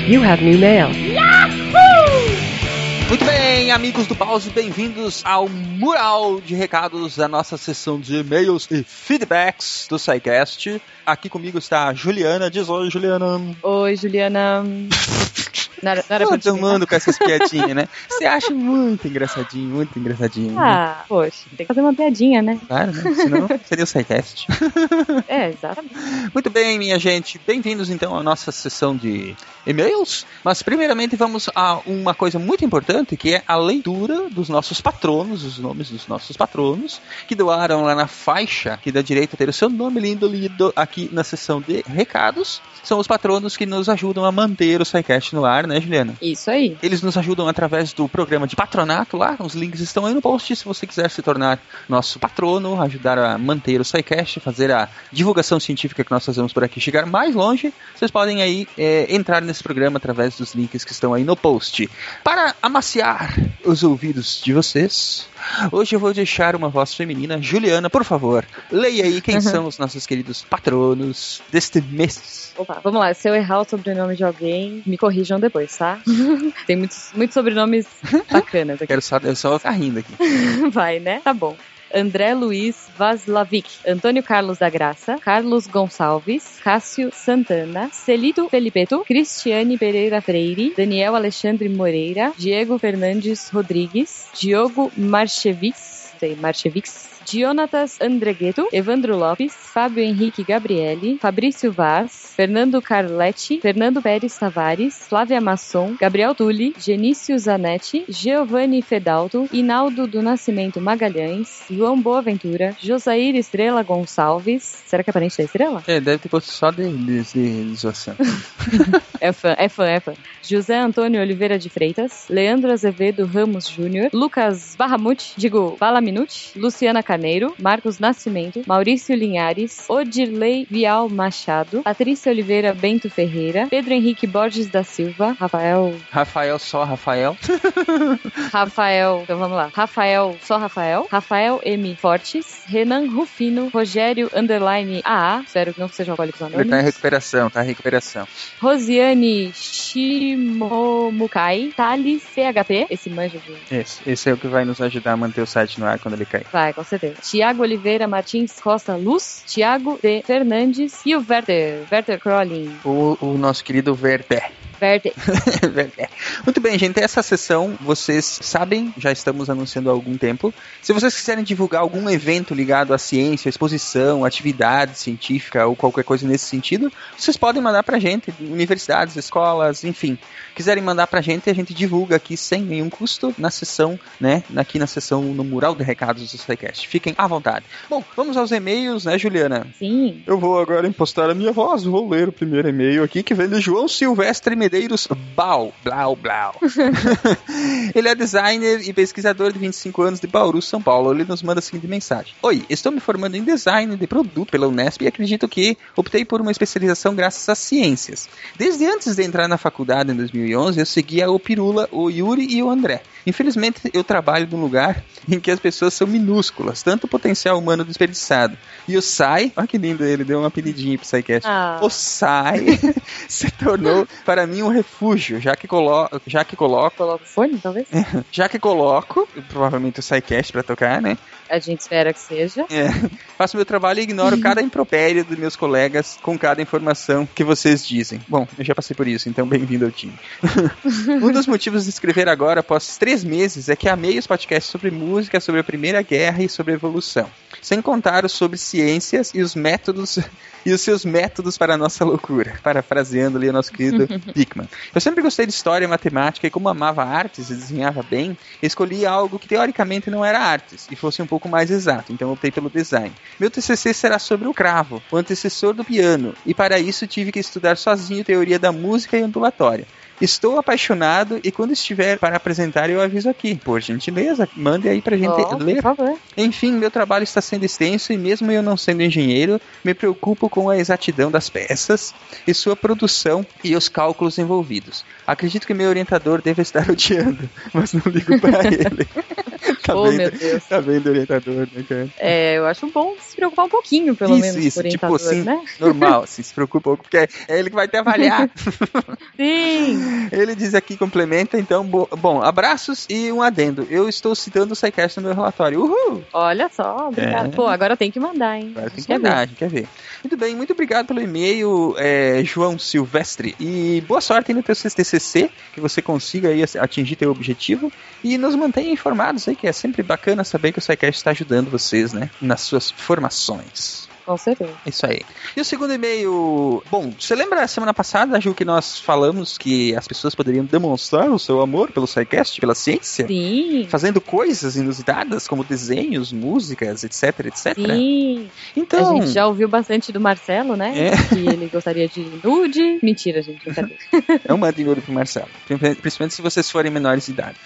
You have new mail. Muito bem, amigos do Pause, bem-vindos ao mural de recados da nossa sessão de e-mails e feedbacks do SciCast. Aqui comigo está a Juliana. Diz oi, Juliana. Oi, Juliana. Não era, não era Todo mundo com essas piadinhas, né? Você acha muito engraçadinho, muito engraçadinho. né? Ah, poxa, tem que fazer uma piadinha, né? Claro, né? Senão seria o SciCast. É, exatamente. Muito bem, minha gente. Bem-vindos então à nossa sessão de e-mails. Mas primeiramente vamos a uma coisa muito importante, que é a leitura dos nossos patronos, os nomes dos nossos patronos, que doaram lá na faixa que dá direito a ter o seu nome lindo lido aqui na sessão de recados. São os patronos que nos ajudam a manter o SciCast no ar, né, Juliana? Isso aí. Eles nos ajudam através do programa de patronato lá, os links estão aí no post. Se você quiser se tornar nosso patrono, ajudar a manter o SciCast, fazer a divulgação científica que nós fazemos por aqui chegar mais longe, vocês podem aí é, entrar nesse programa através dos links que estão aí no post. Para amaciar os ouvidos de vocês, hoje eu vou deixar uma voz feminina. Juliana, por favor, leia aí quem são os nossos queridos patronos deste mês. Opa, vamos lá. Se eu errar o sobrenome de alguém, me corrijam depois, tá? Tem muitos, muitos sobrenomes bacanas aqui. Quero só, eu só vou ficar rindo aqui. Vai, né? Tá bom. André Luiz Vaslavic, Antônio Carlos da Graça, Carlos Gonçalves, Cássio Santana, Celito Felipeto, Cristiane Pereira Freire, Daniel Alexandre Moreira, Diego Fernandes Rodrigues, Diogo Marchevics, sei, Marchevics, Dionatas Andregueto, Evandro Lopes, Fábio Henrique Gabriele, Fabrício Vaz, Fernando Carletti, Fernando Pérez Tavares, Flávia Masson, Gabriel Tulli, Genício Zanetti, Giovanni Fedalto, Inaldo do Nascimento Magalhães, João Boaventura, Josair Estrela Gonçalves. Será que é parente da Estrela? É, deve ter posto só de, de, de, de. É fã, é fã, é fã. José Antônio Oliveira de Freitas, Leandro Azevedo Ramos Júnior, Lucas Barramute, digo, Balaminute, Luciana Carneiro, Marcos Nascimento, Maurício Linhares, Odirley Vial Machado, Patrícia Oliveira Bento Ferreira, Pedro Henrique Borges da Silva, Rafael, Rafael só, Rafael. Rafael, então vamos lá, Rafael, só Rafael, Rafael M. Fortes, Renan Rufino, Rogério Underline AA, espero que não sejam alcoólicos Ele tá em anônimos, recuperação, tá em recuperação. Rosiane Shimomukai, Thales CHP, esse manja de Esse, esse é o que vai nos ajudar a manter o site no ar quando ele cair. Vai, com certeza. Tiago Oliveira Martins Costa Luz, Tiago D. Fernandes e o Werther, Werther Crolling. O, o nosso querido Werther. Werther. Werther. Muito bem, gente. Essa sessão, vocês sabem, já estamos anunciando há algum tempo. Se vocês quiserem divulgar algum evento ligado à ciência, exposição, atividade científica ou qualquer coisa nesse sentido, vocês podem mandar pra gente, universidades, escolas, enfim. Quiserem mandar pra gente, a gente divulga aqui sem nenhum custo na sessão, né? Aqui na sessão no mural de recados do SciCast. Fiquem à vontade. Bom, vamos aos e-mails, né, Juliana? Sim. Eu vou agora impostar a minha voz, vou ler o primeiro e-mail aqui que vem de João Silvestre Medeiros Bau, Blau, Blau. Ele é designer e pesquisador de 25 anos de Bauru, São Paulo. Ele nos manda a seguinte mensagem: Oi, estou me formando em design de produto pela Unesp e acredito que optei por uma especialização graças às ciências. Desde antes de entrar na faculdade em 2011, eu seguia o Pirula, o Yuri e o André. Infelizmente, eu trabalho num lugar em que as pessoas são minúsculas, tanto o potencial humano desperdiçado. E o Sai, olha que lindo ele, deu um apelidinho pro Psycast. Ah. O Sai se tornou para mim um refúgio, já que, colo já que coloco, Coloca o fone, talvez? já que coloco, provavelmente o Psycast pra tocar, né? A gente espera que seja. É, faço meu trabalho e ignoro cada impropério dos meus colegas com cada informação que vocês dizem. Bom, eu já passei por isso, então bem-vindo ao time. um dos motivos de escrever agora, após três meses, é que amei os podcasts sobre música, sobre a Primeira Guerra e sobre a evolução. Sem contar os sobre ciências e os métodos e os seus métodos para a nossa loucura. Parafraseando ali o nosso querido Eu sempre gostei de história e matemática e como amava artes e desenhava bem, escolhi algo que teoricamente não era artes e fosse um pouco mais exato, então optei pelo design. Meu TCC será sobre o cravo, o antecessor do piano, e para isso tive que estudar sozinho teoria da música e ondulatória. Estou apaixonado e quando estiver para apresentar eu aviso aqui. Por gentileza, mande aí pra gente Ó, ler. por favor. Enfim, meu trabalho está sendo extenso e mesmo eu não sendo engenheiro, me preocupo com a exatidão das peças e sua produção e os cálculos envolvidos. Acredito que meu orientador deve estar odiando, mas não ligo para ele. tá oh, vendo? meu Deus. Tá vendo, orientador, né, cara? É, eu acho bom se preocupar um pouquinho, pelo Isso, menos, isso, com o tipo assim, né? Normal, assim, se preocupa um pouco, porque é ele que vai te avaliar. Sim! Ele diz aqui, complementa, então, bo- bom, abraços e um adendo. Eu estou citando o SciCast no meu relatório. Uhul! Olha só, obrigado. É. Pô, agora tem que mandar, hein? Agora tem que Quer mandar, ver? a gente quer ver. Muito bem, muito obrigado pelo e-mail, é, João Silvestre. E boa sorte aí no teu Que você consiga aí atingir teu objetivo. E nos mantenha informados aí, que é sempre bacana saber que o SciCast está ajudando vocês, né? Nas suas formações. Com certeza. Isso aí. E o segundo e-mail. Bom, você lembra semana passada, Ju, que nós falamos que as pessoas poderiam demonstrar o seu amor pelo SciCast, pela ciência? Sim. Fazendo coisas inusitadas, como desenhos, músicas, etc, etc. Sim. Então. A gente já ouviu bastante do Marcelo, né? É. Que ele gostaria de nude. Mentira, gente, brincadeira. É uma de ouro pro Marcelo. Principalmente se vocês forem menores de idade.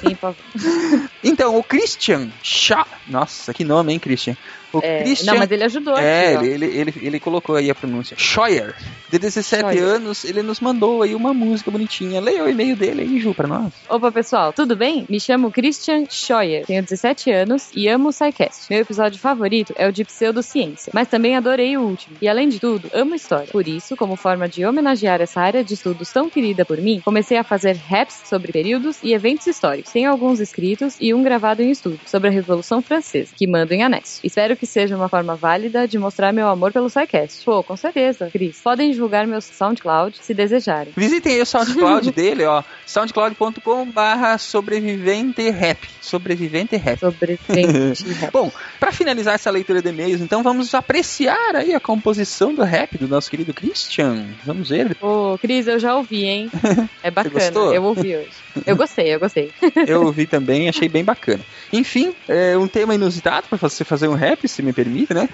Sim, por favor. Então, o Christian Shaw. Nossa, que nome, hein, Christian? O É, Christian. Não, mas ele ajudou É, aqui, ele, ele, ele, ele colocou aí a pronúncia. Scheuer. De 17 Scheuer. anos, ele nos mandou aí uma música bonitinha. Leia o e-mail dele aí, Ju, pra nós. Opa, pessoal, tudo bem? Me chamo Christian Scheuer, tenho 17 anos e amo o SciCast. Meu episódio favorito é o de pseudociência, mas também adorei o último. E além de tudo, amo história. Por isso, como forma de homenagear essa área de estudos tão querida por mim, comecei a fazer raps sobre períodos e eventos históricos. Tenho alguns escritos e um gravado em estudo sobre a Revolução Francesa, que mando em anexo. Espero que que seja uma forma válida de mostrar meu amor pelo SciCast. Pô, com certeza, Cris. Podem divulgar meu SoundCloud se desejarem. Visitem aí o SoundCloud dele, ó. soundcloud.com barra sobrevivente rap. Sobrevivente rap. Sobrevivente rap. Bom, para finalizar essa leitura de e-mails, então vamos apreciar aí a composição do rap do nosso querido Christian. Vamos ver. Ô, Cris, eu já ouvi, hein? É bacana. gostou? Eu ouvi hoje. Eu gostei, eu gostei. Eu ouvi também, achei bem bacana. Enfim, é um tema inusitado para você fazer um rap, se me permite, né?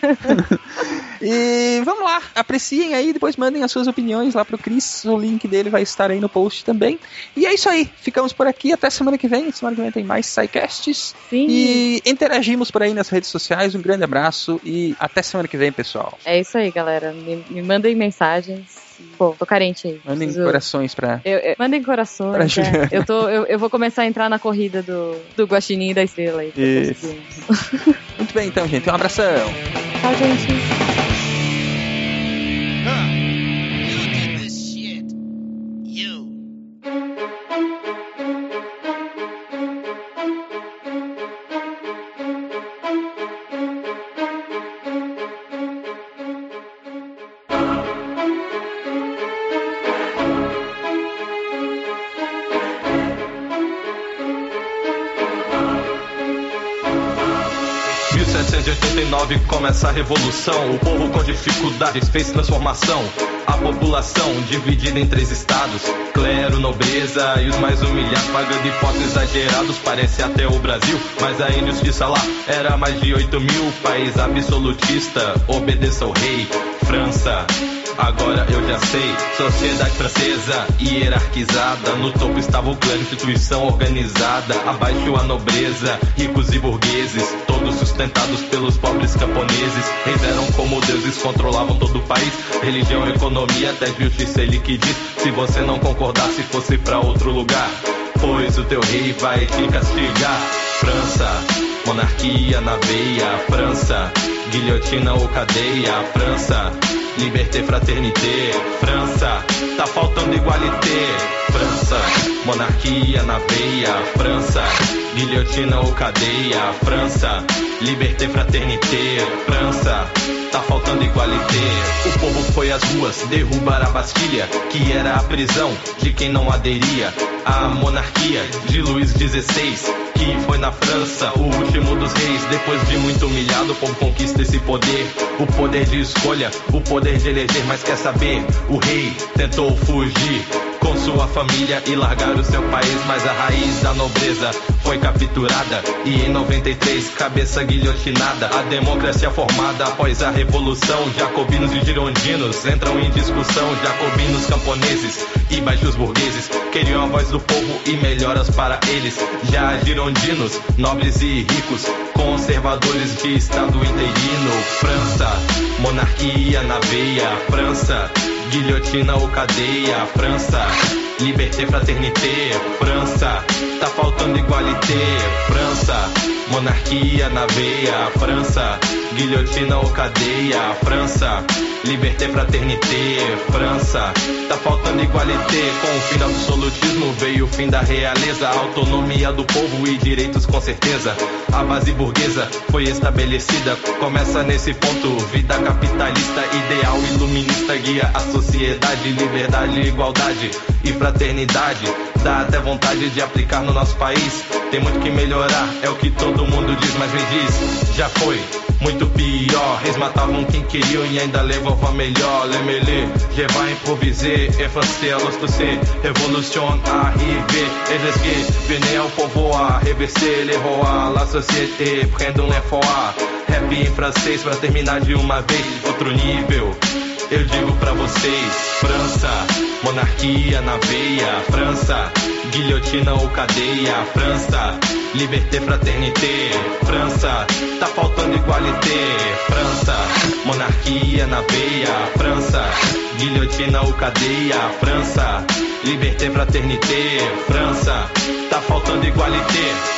e vamos lá, apreciem aí, depois mandem as suas opiniões lá pro Cris. O link dele vai estar aí no post também. E é isso aí, ficamos por aqui até semana que vem. Semana que vem tem mais SciCasts. Sim. E interagimos por aí nas redes sociais. Um grande abraço e até semana que vem, pessoal. É isso aí, galera. Me, me mandem mensagens. Pô, tô carente aí. Mandem Preciso- corações pra. Eu- eu- mandem Pra corações. é. Juliana. Eu, tô, eu, eu vou começar a entrar na corrida do, do Guaxinim e da Estrela aí. pra Isso. conseguir. Muito bem, então, gente. Um abração. Tchau, gente. Em 1789 começa a revolução. O povo com dificuldades fez transformação. A população dividida em três estados: clero, nobreza e os mais humilhados, pagando impostos exagerados. Parece até o Brasil, mas a injustiça lá era mais de 8 mil. País absolutista, obedeça ao rei. França. Agora eu já sei, sociedade francesa hierarquizada. No topo estava o clã, instituição organizada. Abaixo a nobreza, ricos e burgueses, todos sustentados pelos pobres camponeses. Reis eram como deuses, controlavam todo o país. Religião, economia, até justiça, ele que diz. Se você não concordasse, fosse pra outro lugar. Pois o teu rei vai te castigar. França, monarquia na veia. França, guilhotina ou cadeia. França, liberté, fraternité. França, tá faltando igualité. França, monarquia na veia. França, guilhotina ou cadeia. França, liberté, fraternité. França, tá faltando igualité. O povo foi às ruas derrubar a Bastilha, que era a prisão de quem não aderia à monarquia de Luís XVI, que foi na França o último dos reis. Depois de muito humilhado, o povo conquista esse poder, o poder de escolha, o poder de eleger. Mas quer saber? O rei tentou fugir com sua família e largar o seu país, mas a raiz da nobreza foi capturada e em 93 cabeça guilhotinada. A democracia formada após a revolução, jacobinos e girondinos entram em discussão. Jacobinos, camponeses e baixos burgueses queriam a voz do povo e melhoras para eles. Já girondinos, nobres e ricos, conservadores de estado interino. França, monarquia na veia. França, guilhotina ou cadeia. França, liberté, fraternité. França, tá faltando igualité. França, monarquia na veia. França, guilhotina ou cadeia. França, liberté, fraternité. França, tá faltando igualité. Com o fim do absolutismo veio o fim da realeza. Autonomia do povo e direitos com certeza. A base burguesa foi estabelecida. Começa nesse ponto, vida capitalista, ideal iluminista guia a sociedade, liberdade, igualdade e fraternidade. Dá até vontade de aplicar no nosso país. Tem muito que melhorar, é o que todo mundo diz, mas me diz, já foi muito pior. Reis matavam quem queriam e ainda levavam a melhor. Lemele, je vais improviser, et français à l'ostocé. Révolution arrivée, et est que venez au pouvoir, reverser les rois, la société, prendre foie. Rap em francês pra terminar de uma vez, outro nível. Eu digo pra vocês, França, monarquia na veia, França, guilhotina ou cadeia, França, liberté, fraternité, França, tá faltando igualité, França, monarquia na veia, França, guilhotina ou cadeia, França, liberté, fraternité, França, tá faltando igualité.